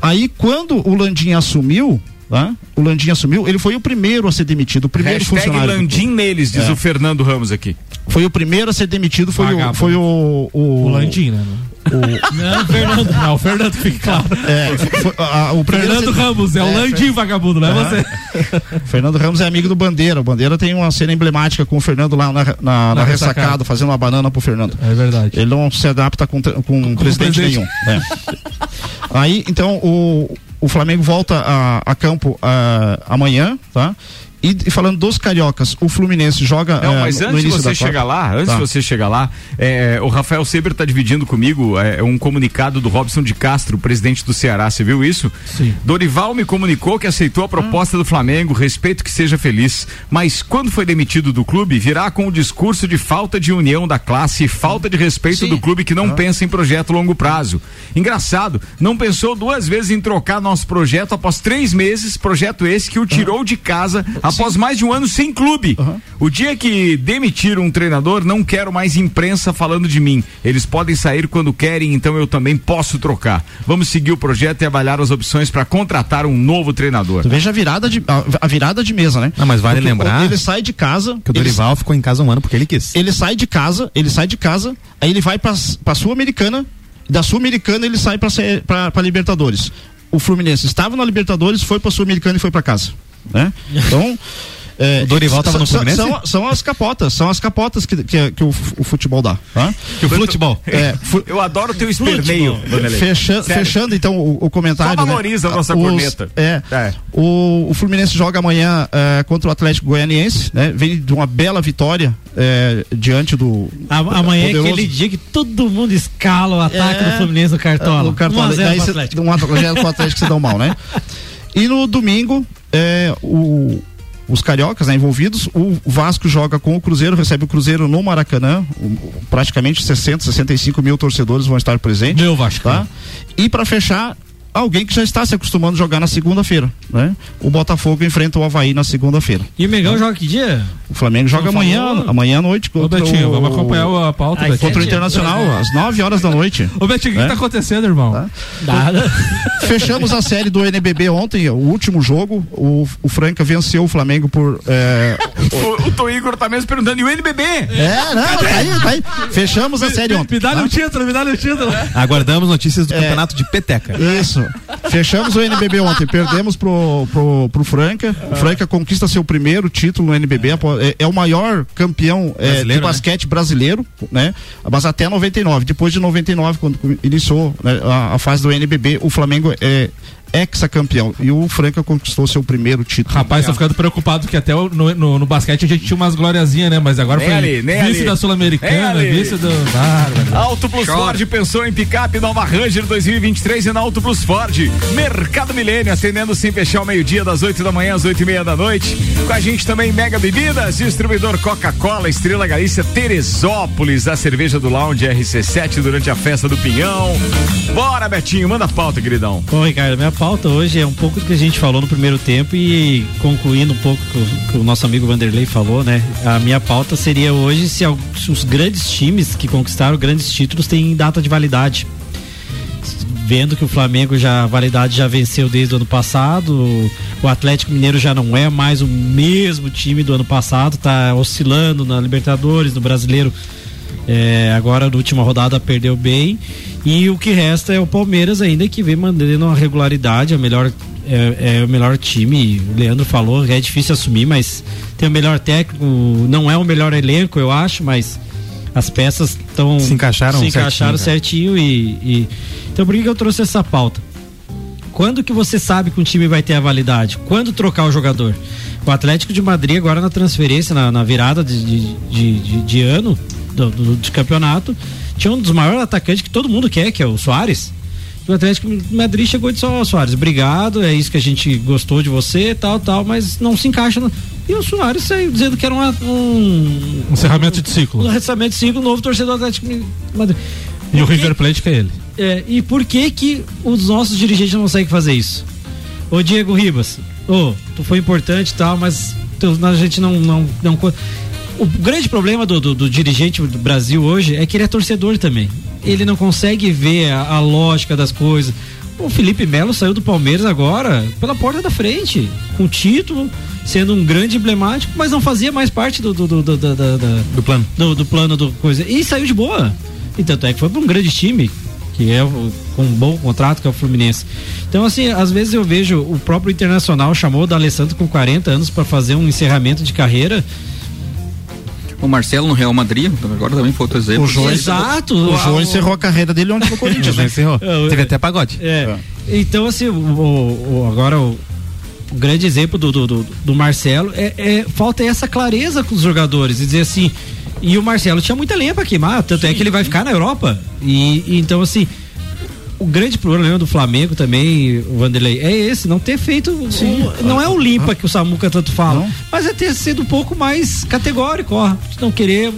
Aí quando o Landim assumiu, Tá? O Landim assumiu, ele foi o primeiro a ser demitido, o primeiro Hashtag funcionário. Landim neles, diz é. o Fernando Ramos aqui. Foi o primeiro a ser demitido, foi o, foi o, o, o Landim, né? O... Não, Fernando. Não, o Fernando fica claro. É, foi, a, o Fernando. Ramos, é, é o Landim vagabundo, não é, você? Fernando Ramos é amigo do Bandeira. O Bandeira tem uma cena emblemática com o Fernando lá na, na, na, na ressacada, fazendo uma banana pro Fernando. É verdade. Ele não se adapta com, com, com presidente, presidente, nenhum. É. Aí, então, o, o Flamengo volta a, a campo a, amanhã, tá? E, e, falando dos cariocas, o Fluminense joga. Não, é, mas antes de você chegar lá, antes tá. de você chegar lá, é, o Rafael Seber está dividindo comigo é, um comunicado do Robson de Castro, presidente do Ceará. Você viu isso? Sim. Dorival me comunicou que aceitou a proposta ah. do Flamengo, respeito que seja feliz. Mas quando foi demitido do clube, virá com o discurso de falta de união da classe e falta de respeito Sim. do clube que não ah. pensa em projeto longo prazo. Engraçado, não pensou duas vezes em trocar nosso projeto após três meses, projeto esse que o tirou de casa Após mais de um ano sem clube. O dia que demitir um treinador, não quero mais imprensa falando de mim. Eles podem sair quando querem, então eu também posso trocar. Vamos seguir o projeto e avaliar as opções para contratar um novo treinador. Tu veja a virada de, a, a virada de mesa, né? Não, mas vale Porque lembrar Ele sai de casa. que o Dorival ficou em casa um ano porque ele quis. ele sai de casa, ele sai de casa, aí ele vai pra, pra Sul-Americana, da Sul-Americana ele sai pra Libertadores. O Fluminense estava na Libertadores, foi pra Sul-Americana e foi pra casa, né? Então... é, O Dorival tava são- no Fluminense? São, são as capotas, são as capotas que, que, que o, o futebol dá, tá? Que o futebol. É, fu- Eu adoro o teu esperneio. Fecha- fechando então o, o comentário. Só né? valoriza a nossa Os- corneta. É. É. O, o Fluminense joga amanhã eh, contra o Atlético Goianiense, né? Vem de uma bela vitória eh, diante do. A- Amanhã é poderoso- aquele dia que todo mundo escala o ataque É. do Fluminense no Cartola. O Cartola. 1 a 0 Daí pro cê- Atlético. um Atlético com o Atlético se dão mal, né? E no domingo, é, o, os cariocas né, envolvidos, o Vasco joga com o Cruzeiro, recebe o Cruzeiro no Maracanã. praticamente 60, 65 mil torcedores vão estar presentes. Meu Vasco. Tá? E para fechar, alguém que já está se acostumando a jogar na segunda-feira, né? O Botafogo enfrenta o Havaí na segunda-feira. E o Mengão joga que dia? O Flamengo joga Não amanhã, falou? amanhã à noite Ô, contra Betinho, o, vamos acompanhar a pauta, Ai, contra o Internacional anos, às 9 horas da noite. Ô, Betinho, o que, É? que tá acontecendo, irmão? Tá? Nada. Fechamos a série do NBB ontem, o último jogo. O, o Franca venceu o Flamengo por. É, O, o Tô Igor tá mesmo perguntando, e o NBB? é não, tá aí, tá aí. Fechamos a série ontem. Me dá tá? o título, me dá o título. Aguardamos notícias É. do campeonato de peteca. Isso. Fechamos o NBB ontem. Perdemos pro, pro, pro Franca. O Franca conquista seu primeiro título no NBB. É, é o maior campeão é, de né? basquete brasileiro, né? Mas até 99. Depois de 99, quando iniciou né, a, a fase do NBB, o Flamengo é ex-campeão. E o Franca conquistou seu primeiro título. Rapaz, tô ficando preocupado que até o- no, no, no basquete a gente tinha umas gloriazinhas, né? Mas agora Nem foi ali, nem vice ali. da Sul-Americana, vice do. Bárbaro. Auto Plus Ford pensou em picape nova Ranger 2023 e na Auto Plus Ford. Mercado Milênio atendendo sem fechar ao meio-dia, das 8 da manhã às 8 e meia da noite. Com a gente também Mega Bebidas, distribuidor Coca-Cola, Estrela Galícia, Teresópolis, a cerveja do Lounge RC7 durante a festa do Pinhão. Bora, Betinho, manda a pauta, queridão. Bom, Ricardo, minha pauta hoje é um pouco do que a gente falou no primeiro tempo e concluindo um pouco o, que o nosso amigo Vanderlei falou, né? A minha pauta seria hoje se, se os grandes times que conquistaram grandes títulos têm data de validade. Vendo que o Flamengo já a validade já venceu desde o ano passado, o Atlético Mineiro já não é mais o mesmo time do ano passado, tá oscilando na Libertadores, no Brasileiro é, agora na última rodada perdeu bem. E o que resta é o Palmeiras ainda que vem mantendo uma regularidade, a melhor, é, é o melhor time. O Leandro falou, é difícil assumir, mas tem o melhor técnico, não é o melhor elenco, eu acho, mas as peças estão Se encaixaram se encaixaram certinho, certinho, e, e- então por que, que eu trouxe essa pauta? Quando que você sabe que um time vai ter a validade? Quando trocar o jogador? O Atlético de Madrid agora na transferência, na, na virada de, de, de, de- de ano do, do- campeonato, tinha um dos maiores atacantes que todo mundo quer, que é o Soares. O Atlético Madrid chegou e disse, ó, Soares, obrigado, é isso que a gente gostou de você, tal, tal, mas não se encaixa. No... E o Soares saiu dizendo que era uma- um. Encerramento de ciclo. Um encerramento de ciclo, novo torcedor do Atlético Madrid. E o que- River Plate que é ele. é, e por que que os nossos dirigentes não conseguem fazer isso? Ô Diego Ribas, ô, tu foi importante e tal, mas tu- a gente não, não, não o grande problema do, do, do dirigente do Brasil hoje é que ele é torcedor também. Ele não consegue ver a, a lógica das coisas. O Felipe Melo saiu do Palmeiras agora pela porta da frente, com título, sendo um grande emblemático, mas não fazia mais parte do, do, do, do, do, do- plano. do, do plano do coisa. E saiu de boa. E tanto é que foi para um grande time, que é com um bom contrato, que é o Fluminense. Então, assim, às vezes eu vejo o próprio Internacional chamou o D'Alessandro com 40 anos para fazer um encerramento de carreira. O Marcelo no Real Madrid, agora também foi outro exemplo. O João, Exato. O João O- encerrou a carreira dele ontem no Corinthians, né? encerrou. É, Teve até pagode. É. Então, assim, o, o- agora o, grande exemplo do, do, do- do Marcelo é, é- falta essa clareza com os jogadores e dizer assim. E o Marcelo tinha muita lenha pra queimar, tanto é que ele vai ficar na Europa. E, e então, assim, o grande problema do Flamengo também, o Vanderlei, é esse, não ter feito. o- não é o limpa que o Samuca tanto fala, mas é ter sido um pouco mais categórico, ó. Não querer,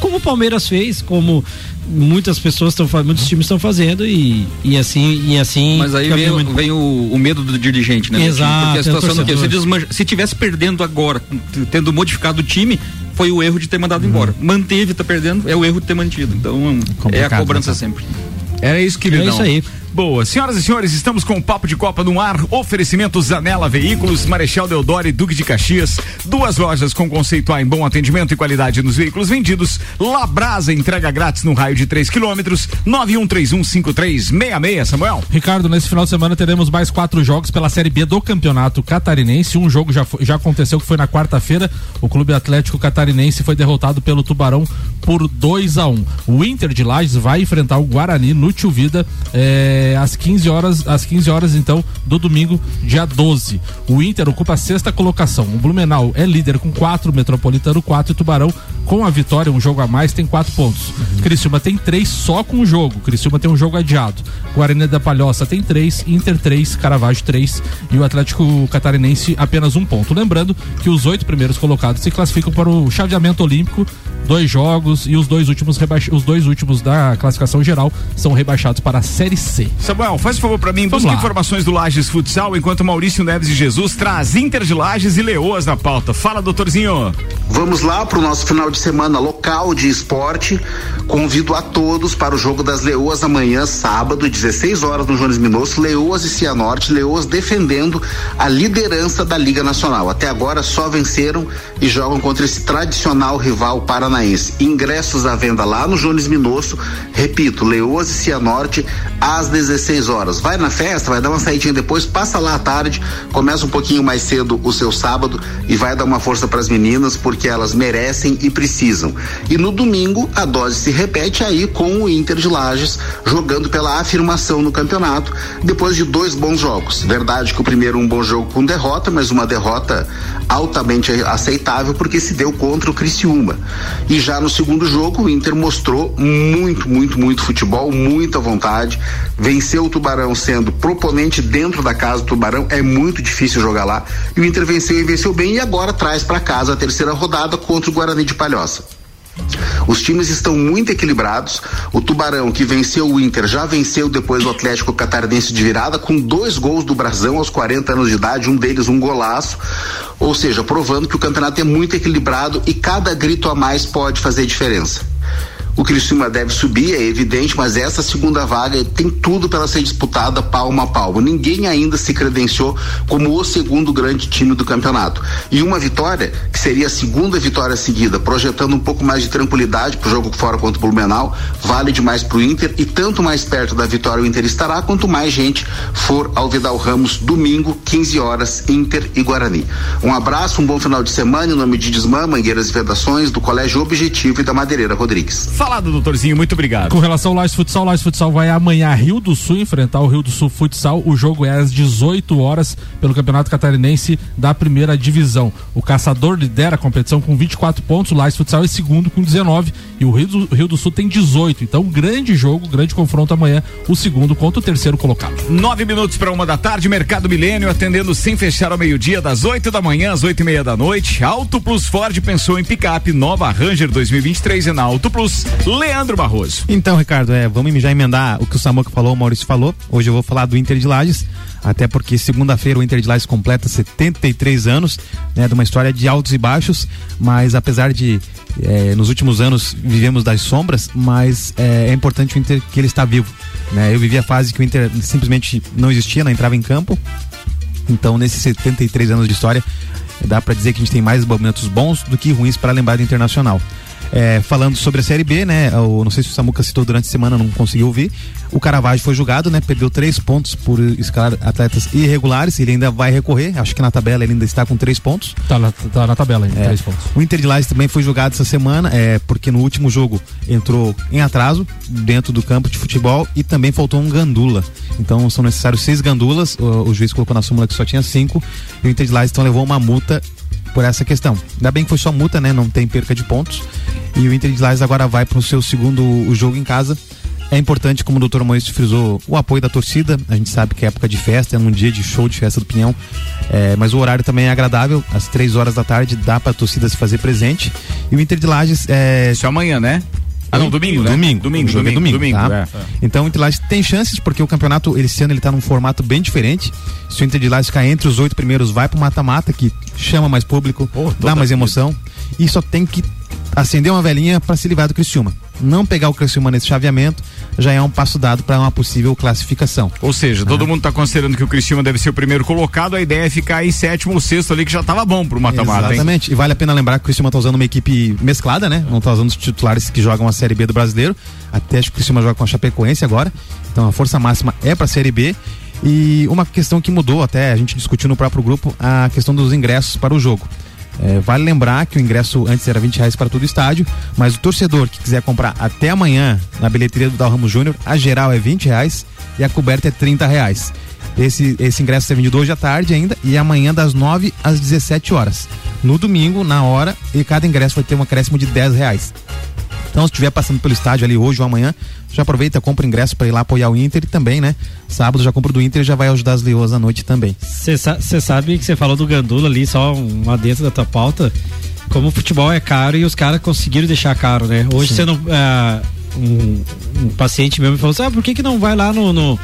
como o Palmeiras fez, como muitas pessoas estão fazendo, muitos times estão fazendo e, e assim, e assim. Mas aí vem, o- muito- vem o, o medo do dirigente, né? Exato, Porque a é situação do. Se, desmanja- se tivesse perdendo agora, tendo modificado o time, foi o erro de ter mandado embora. Manteve, tá perdendo, é o erro de ter mantido. Então, é a cobrança sempre. Era isso, queridão. É isso aí. Boa. Senhoras e senhores, estamos com o Papo de Copa no ar. Oferecimento Zanela Veículos, Marechal Deodoro e Duque de Caxias. Duas lojas com conceito A em bom atendimento e qualidade nos veículos vendidos. Labrasa entrega grátis no raio de 3 quilômetros. 91315366, Samuel. Ricardo, nesse final de semana teremos mais quatro jogos pela Série B do Campeonato Catarinense. Um jogo já, foi- já aconteceu que foi na quarta-feira. O Clube Atlético Catarinense foi derrotado pelo Tubarão por 2 a 1 O Inter de Lages vai enfrentar o Guarani no Tio Vida eh, às 15 horas, às 15 horas então do domingo, dia 12. O Inter ocupa a sexta colocação. O Blumenau é líder com 4, Metropolitano 4 e Tubarão com a vitória, um jogo a mais, tem quatro pontos. Criciúma tem três só com o jogo. Criciúma tem um jogo adiado. Guarani da Palhoça tem três, Inter três, Caravaggio três e o Atlético Catarinense apenas um ponto. Lembrando que os oito primeiros colocados se classificam para o chaveamento olímpico, dois jogos e os dois últimos os dois últimos da classificação geral são rebaixados para a Série C. Samuel, faz um favor pra mim, Vamos busca lá. informações do Lages Futsal, enquanto Maurício Neves de Jesus traz Inter de Lages e Leoas na pauta. Fala, doutorzinho. Vamos lá para o nosso final de semana local de esporte. Convido a todos para o jogo das Leoas amanhã, sábado, 16 horas no Jones Minosso. Leoas e Cianorte. Leoas defendendo a liderança da Liga Nacional. Até agora só venceram e jogam contra esse tradicional rival paranaense. Ingressos à venda lá no Jones Minosso. Repito, Leoas e Cianorte às 16 horas. Vai na festa, vai dar uma saidinha depois, passa lá à tarde, começa um pouquinho mais cedo o seu sábado e vai dar uma força para as meninas porque elas merecem e precisam. E no domingo a dose se repete aí com o Inter de Lages jogando pela afirmação no campeonato depois de dois bons jogos. Verdade que o primeiro um bom jogo com derrota, mas uma derrota altamente aceitável porque se deu contra o Criciúma. E já no segundo jogo o Inter mostrou muito, muito, muito futebol, muita vontade. Venceu o Tubarão sendo proponente dentro da casa do Tubarão, é muito difícil jogar lá. E o Inter venceu e venceu bem e agora traz para casa a terceira rodada contra o Guarani de Palhoça. Os times estão muito equilibrados. O Tubarão, que venceu o Inter, já venceu depois o Atlético Catarinense de virada, com dois gols do Brasão aos 40 anos de idade, um deles um golaço. Ou seja, provando que o campeonato é muito equilibrado e cada grito a mais pode fazer diferença. O Criciúma deve subir, é evidente, mas essa segunda vaga tem tudo para ser disputada palmo a palmo. Ninguém ainda se credenciou como o segundo grande time do campeonato. E uma vitória, que seria a segunda vitória seguida, projetando um pouco mais de tranquilidade para o jogo fora contra o Blumenau, vale demais para o Inter e tanto mais perto da vitória o Inter estará, quanto mais gente for ao Vidal Ramos domingo, 15 horas, Inter e Guarani. Um abraço, um bom final de semana em nome de Desmã, Mangueiras e Vedações, do Colégio Objetivo e da Madeireira Rodrigues. Falado, doutorzinho, muito obrigado. Com relação ao Lages Futsal, o Lages Futsal vai amanhã Rio do Sul enfrentar o Rio do Sul Futsal. O jogo é às 18 horas pelo Campeonato Catarinense da primeira divisão. O Caçador lidera a competição com 24 pontos, o Lages Futsal é segundo com 19 e o Rio do, Rio do Sul tem 18. Então, grande jogo, grande confronto amanhã, o segundo contra o terceiro colocado. Nove minutos para uma da tarde, Mercado Milênio atendendo sem fechar ao meio-dia, das 8 da manhã às oito e meia da noite. Auto Plus Ford pensou em picape, nova Ranger 2023 é na Auto Plus. Leandro Barroso. Então, Ricardo, é, vamos já emendar o que o Samuca falou, o Maurício falou. Hoje eu vou falar do Inter de Lages, até porque segunda-feira o Inter de Lages completa 73 anos, né, de uma história de altos e baixos, mas apesar de é, nos últimos anos vivemos das sombras, mas é, é importante o Inter que ele está vivo. Né? Eu vivi a fase que o Inter simplesmente não existia, não entrava em campo. Então, nesses 73 anos de história, dá para dizer que a gente tem mais momentos bons do que ruins para lembrar do Internacional. É, falando sobre a Série B, né? O, não sei se o Samuca citou durante a semana, não conseguiu ouvir. O Caravaggio foi julgado, né? Perdeu três pontos por escalar atletas irregulares. Ele ainda vai recorrer. Acho que na tabela ele ainda está com três pontos. Tá na, tá na tabela ainda, É. três pontos. O Inter de Lages também foi julgado essa semana, é, porque no último jogo entrou em atraso dentro do campo de futebol e também faltou um gandula. Então são necessários seis gandulas. O, o juiz colocou na súmula que só tinha cinco. E o Inter de Lages então levou uma multa por essa questão. Ainda bem que foi só multa, né? Não tem perca de pontos. E o Inter de Lages agora vai para o seu segundo jogo em casa. É importante, como o doutor Moisés frisou, o apoio da torcida. A gente sabe que é época de festa, é num dia de show de festa do Pinhão. É, mas o horário também é agradável. Às três horas da tarde dá pra torcida se fazer presente. E o Inter de Lages é. Isso é amanhã, né? Ah, não, domingo, né? Domingo. Domingo, domingo, domingo, domingo, tá? é. Então o Inter de Lages tem chances, porque o campeonato, esse ano, ele tá num formato bem diferente. Se o Inter de Lages ficar entre os oito primeiros, vai pro mata-mata, que chama mais público, dá mais emoção. E só tem que acender uma velhinha para se livrar do Criciúma. Não pegar o Criciúma nesse chaveamento já é um passo dado para uma possível classificação. Ou seja, todo mundo tá considerando que o Criciúma deve ser o primeiro colocado, a ideia é ficar em sétimo ou sexto ali, que já tava bom pro mata-mata, hein? Exatamente. E vale a pena lembrar que o Criciúma tá usando uma equipe mesclada, né? Não tá usando os titulares que jogam a Série B do Brasileiro. Até acho que o Criciúma joga com a Chapecoense agora. Então a força máxima é pra Série B. E uma questão que mudou até, a gente discutiu no próprio grupo, a questão dos ingressos para o jogo. É, vale lembrar que o ingresso antes era 20 reais para todo o estádio, mas o torcedor que quiser comprar até amanhã na bilheteria do Dal Ramos Júnior, a geral é 20 reais e a coberta é 30 reais. Esse, esse ingresso é vendido hoje à tarde ainda e amanhã das 9 às 17 horas. No domingo, na hora, e cada ingresso vai ter um acréscimo de 10 reais. Então, se estiver passando pelo estádio ali hoje ou amanhã, já aproveita, compra o ingresso para ir lá apoiar o Inter e também, né? Sábado já compra do Inter e já vai ajudar as leoas à noite também. Você sabe que você falou do Gandula ali, só uma dentro da tua pauta. Como o futebol é caro e os caras conseguiram deixar caro, né? Hoje você não. ah, um, um paciente meu me falou assim: ah, por que, que não vai lá no. no-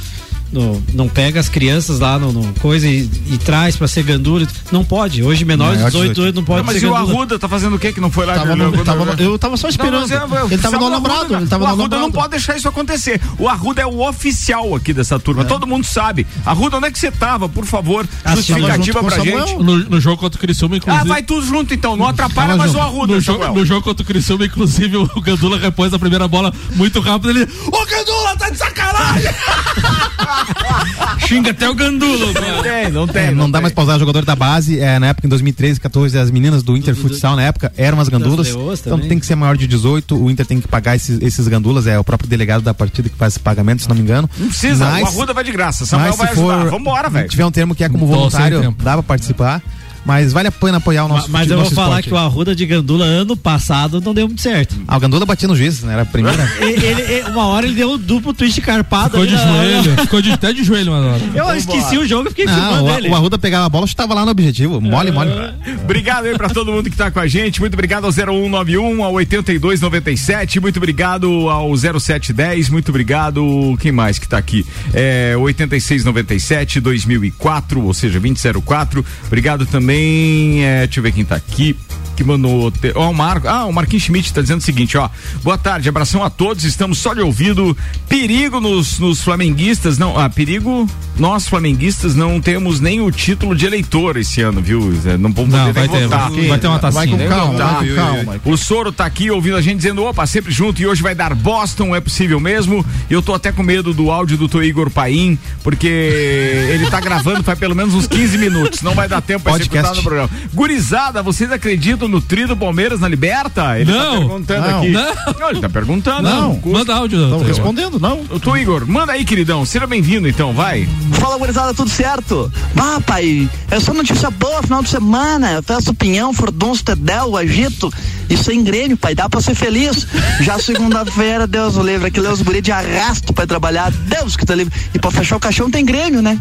no- não pega as crianças lá no, no coisa e, e traz pra ser gandula. Não pode. Hoje menor de Maior 18 18. anos não pode Não, mas ser e o. Arruda tá fazendo o quê que não foi lá? Tava que no- ele- tava eu tava só esperando. Não, mas é, Ele tava no o alambrado, Arruda, ele tava o no Arruda não pode deixar isso acontecer. O Arruda é o oficial aqui dessa turma. Todo mundo sabe. Arruda, onde é que você tava? Por favor, justificativa pra gente. No, no jogo contra o Criciúma, inclusive. Ah, vai tudo junto então. Não atrapalha mais o Arruda, no, jogo, Samuel. no jogo contra o Criciúma, inclusive, o Gandula repôs a primeira bola muito rápido. Ele. Ô Gandula, tá de sacanagem! Xinga até o Gandula. Não tem, não tem. É, não, dá mais pra usar jogador da base. É, na época, em 2013, 14, as meninas do Inter Futsal, na época, eram as gandulas. Então tem que ser maior de 18. O Inter tem que pagar esses, esses gandulas. É o próprio delegado da partida que faz esse pagamento, se não me engano. Não precisa, Mas- o Arruda vai de graça. Samuel mas vai se ajudar. for- Vambora, velho. Se tiver um termo que é como voluntário, dá pra participar. Mas vale a pena apoiar o nosso Mas eu nosso vou falar esporte. que o Arruda de Gandula ano passado não deu muito certo. Ah, o Gandula batia no juiz, né? Era a primeira. ele, ele- uma hora ele deu um duplo twist carpado. Ficou de na- joelho, ficou de, até de joelho, mano. Eu esqueci o jogo e fiquei Não, filmando o, ele. o Arruda pegava a bola, chutava lá no objetivo. Mole, mole. Obrigado aí pra todo mundo que tá com a gente. Muito obrigado ao 0191, ao 8297. Muito obrigado ao 0710. Muito obrigado. Quem mais que tá aqui? É, 8697, 2004, ou seja, 2004. Obrigado também. É, deixa eu ver quem tá aqui. Que mandou. Ó, o Marco. Ah, o Marquinhos Schmidt tá dizendo o seguinte, ó. Boa tarde, abração a todos. Estamos só de ouvido. Perigo nos, nos flamenguistas. Não, ah, perigo. Nós, flamenguistas, não temos nem o título de eleitor esse ano, viu? Não vamos Não, vai ter, votar. vai ter uma tacinha. Vai com calma, Tá. vai calma. O Soro tá aqui ouvindo a gente dizendo, opa, sempre junto e hoje vai dar Boston, é possível mesmo. Eu tô até com medo do áudio do teu Igor Paim, porque ele tá gravando faz pelo menos uns 15 minutos, não vai dar tempo pra Podcast. executar no programa. Gurizada, vocês acreditam no tri do Palmeiras na Liberta? Ele tá Não, perguntando não, aqui. não. ele tá perguntando. Não, custa. manda áudio. Teu. respondendo, não. O teu Igor, manda aí, queridão. Seja bem-vindo então, vai. Fala, gurizada, tudo certo? Ah, pai, é só notícia boa, final de semana, festa do Pinhão, Fordons, Tedel, Agito, isso é Grêmio, pai, dá pra ser feliz. Já segunda-feira, Deus o livre, aqui os guri de arrasto pra trabalhar, Deus que tá livre. E pra fechar o caixão tem Grêmio, né?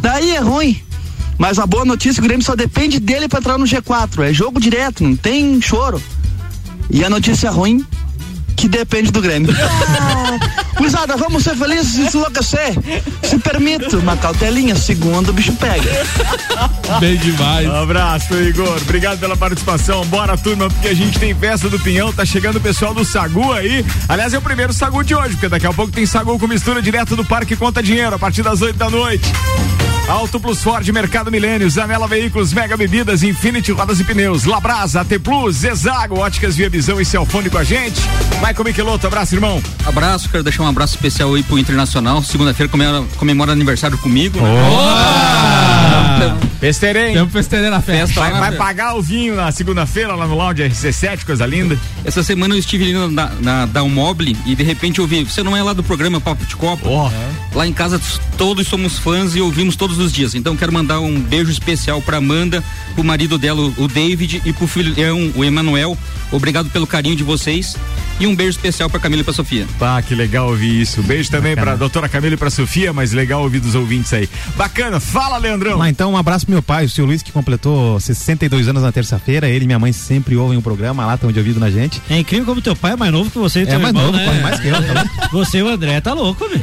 Daí é ruim. Mas a boa notícia é que o Grêmio só depende dele pra entrar no G4, é jogo direto, não tem choro. E a notícia ruim que depende do Grêmio. Gurizada, vamos ser felizes e se enlouquecer. Se permito, uma cautelinha, segundo o bicho pega. Bem demais. Um abraço, Igor. Obrigado pela participação. Bora, turma, porque a gente tem festa do Pinhão. Tá chegando o pessoal do Sagu aí. Aliás, é o primeiro Sagu de hoje, porque daqui a pouco tem Sagu com mistura direto do Parque Conta Dinheiro, a partir das 8 da noite. Auto Plus Ford, Mercado Milênio, Zanela Veículos, Mega Bebidas, Infinity Rodas e Pneus, Labrasa, AT Plus, Zezago, Óticas Via Visão e Celfone com a gente. Michael Michelotto, abraço, irmão. Abraço, quero deixar um abraço especial aí pro Internacional. Segunda-feira comemora, comemora aniversário comigo. né? Pesterei. Temos festeira na festa. Vai, vai pagar o vinho na segunda-feira lá no Lounge RC7, coisa linda. Essa semana eu estive ali na, na Downmobile e de repente eu vi, você não é lá do programa Papo de Copa? Lá em casa todos somos fãs e ouvimos todos os dias. Então quero mandar um beijo especial pra Amanda, pro marido dela, o David, e pro filhão, o Emanuel. Obrigado pelo carinho de vocês. E um beijo especial pra Camila e pra Sofia. Pá, que legal ouvir isso. Beijo também pra doutora Camila e pra Sofia, mas legal ouvir dos ouvintes aí. Bacana, fala, Leandrão. Lá, então, um abraço pro meu pai, o seu Luiz, que completou 62 anos na terça-feira. Ele e minha mãe sempre ouvem o programa lá, estão de ouvido na gente. É incrível como teu pai é mais novo que você É mais irmão, novo, né? corre mais que eu. Tá? Você e o André tá louco, velho.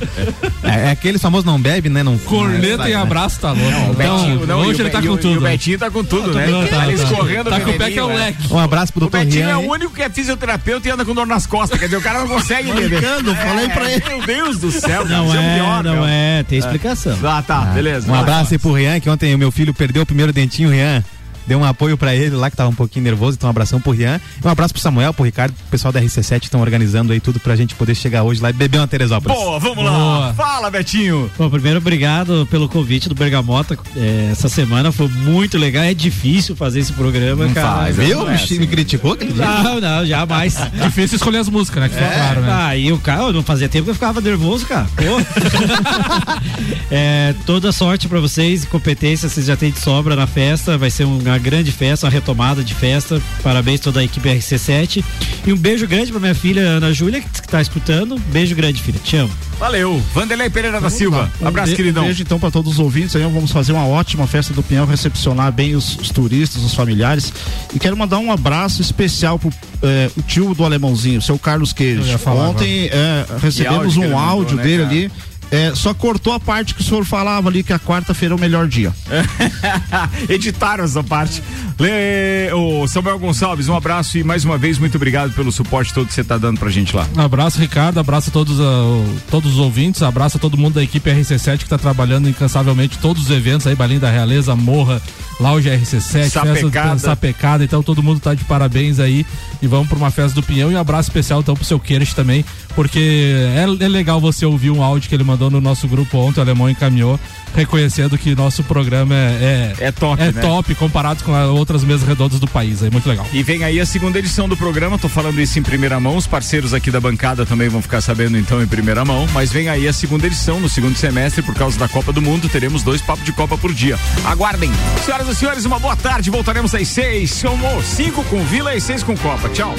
é, é aquele famoso não bebe, né? Não Corneta e abraço tá louco. Não, o Betinho, não, hoje o ele tá com o- tudo. E o Betinho tá com tudo, né? Tá, Tá tá. escorrendo Tá com o pé que é o né? leque. Um abraço pro O doutor Betinho Rian. é o único que é fisioterapeuta e anda com dor nas costas. Quer dizer, o cara não consegue entender. Brincando, falei pra ele. Meu Deus do céu, Não isso é, pior, não é, tem explicação. Ah, tá, beleza. Um abraço aí pro Rian, que ontem o meu filho perdeu o primeiro dentinho, Rian. Deu um apoio pra ele lá, que tava um pouquinho nervoso, então um abração pro Rian. E um abraço pro Samuel, pro Ricardo, pro pessoal da RC7 que estão organizando aí tudo pra gente poder chegar hoje lá e beber uma Teresópolis. Boa, vamos lá. Boa. Fala, Betinho. Bom, primeiro, obrigado pelo convite do Bergamota. É, essa semana foi muito legal. É difícil fazer esse programa, Não cara. faz, Viu? é Me, assim. me criticou aquele dia? Não, não, jamais. Difícil escolher as músicas, né? Que fica claro, né? Ah, e o cara, eu não fazia tempo que eu ficava nervoso, cara. Pô. É, toda sorte pra vocês, competência, vocês já têm de sobra na festa. Vai ser uma grande festa, uma retomada de festa. Parabéns toda a equipe RC7. E um beijo grande pra minha filha Ana Júlia, que tá escutando. Beijo grande, filha. Te amo. Valeu. Vanderlei Pereira da Silva. Um Abraço, be- queridão. Um beijo então para todos os ouvintes aí. Vamos fazer uma ótima festa do Pinhão, recepcionar bem os, os turistas, os familiares. E quero mandar um abraço especial pro eh, o tio do alemãozinho, o seu Carlos falar Ontem eh, recebemos áudio um mandou, áudio né, dele cara? ali. Eh, só cortou a parte que o senhor falava ali que a quarta-feira é o melhor dia. Editaram essa parte. Lê, ô, Samuel Gonçalves, um abraço e mais uma vez muito obrigado pelo suporte todo que você tá dando pra gente lá. Abraço, Ricardo. Abraço a todos, ah, o- todos os ouvintes. Abraço a todo mundo da equipe RC7 que está trabalhando incansavelmente todos os eventos aí, Balinha da Realeza, Morra, Lounge RC7, Sapecada. festa do- sapecada. Então todo mundo tá de parabéns aí e vamos para uma festa do Pinhão. E um abraço especial então pro seu Queiroz também, porque é, é legal você ouvir um áudio que ele mandou no nosso grupo ontem, o Alemão encaminhou, reconhecendo que nosso programa é, É top, é né? top comparado com outras mesas redondas do país. É muito legal. E vem aí a segunda edição do programa, tô falando isso em primeira mão, os parceiros aqui da bancada também vão ficar sabendo então em primeira mão, mas vem aí a segunda edição, no segundo semestre, por causa da Copa do Mundo, teremos dois papos de Copa por dia. Aguardem. Senhoras e senhores, uma boa tarde, voltaremos às seis, somos cinco com Vila e seis com Copa. Tchau.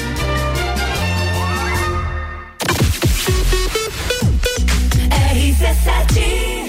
É RC7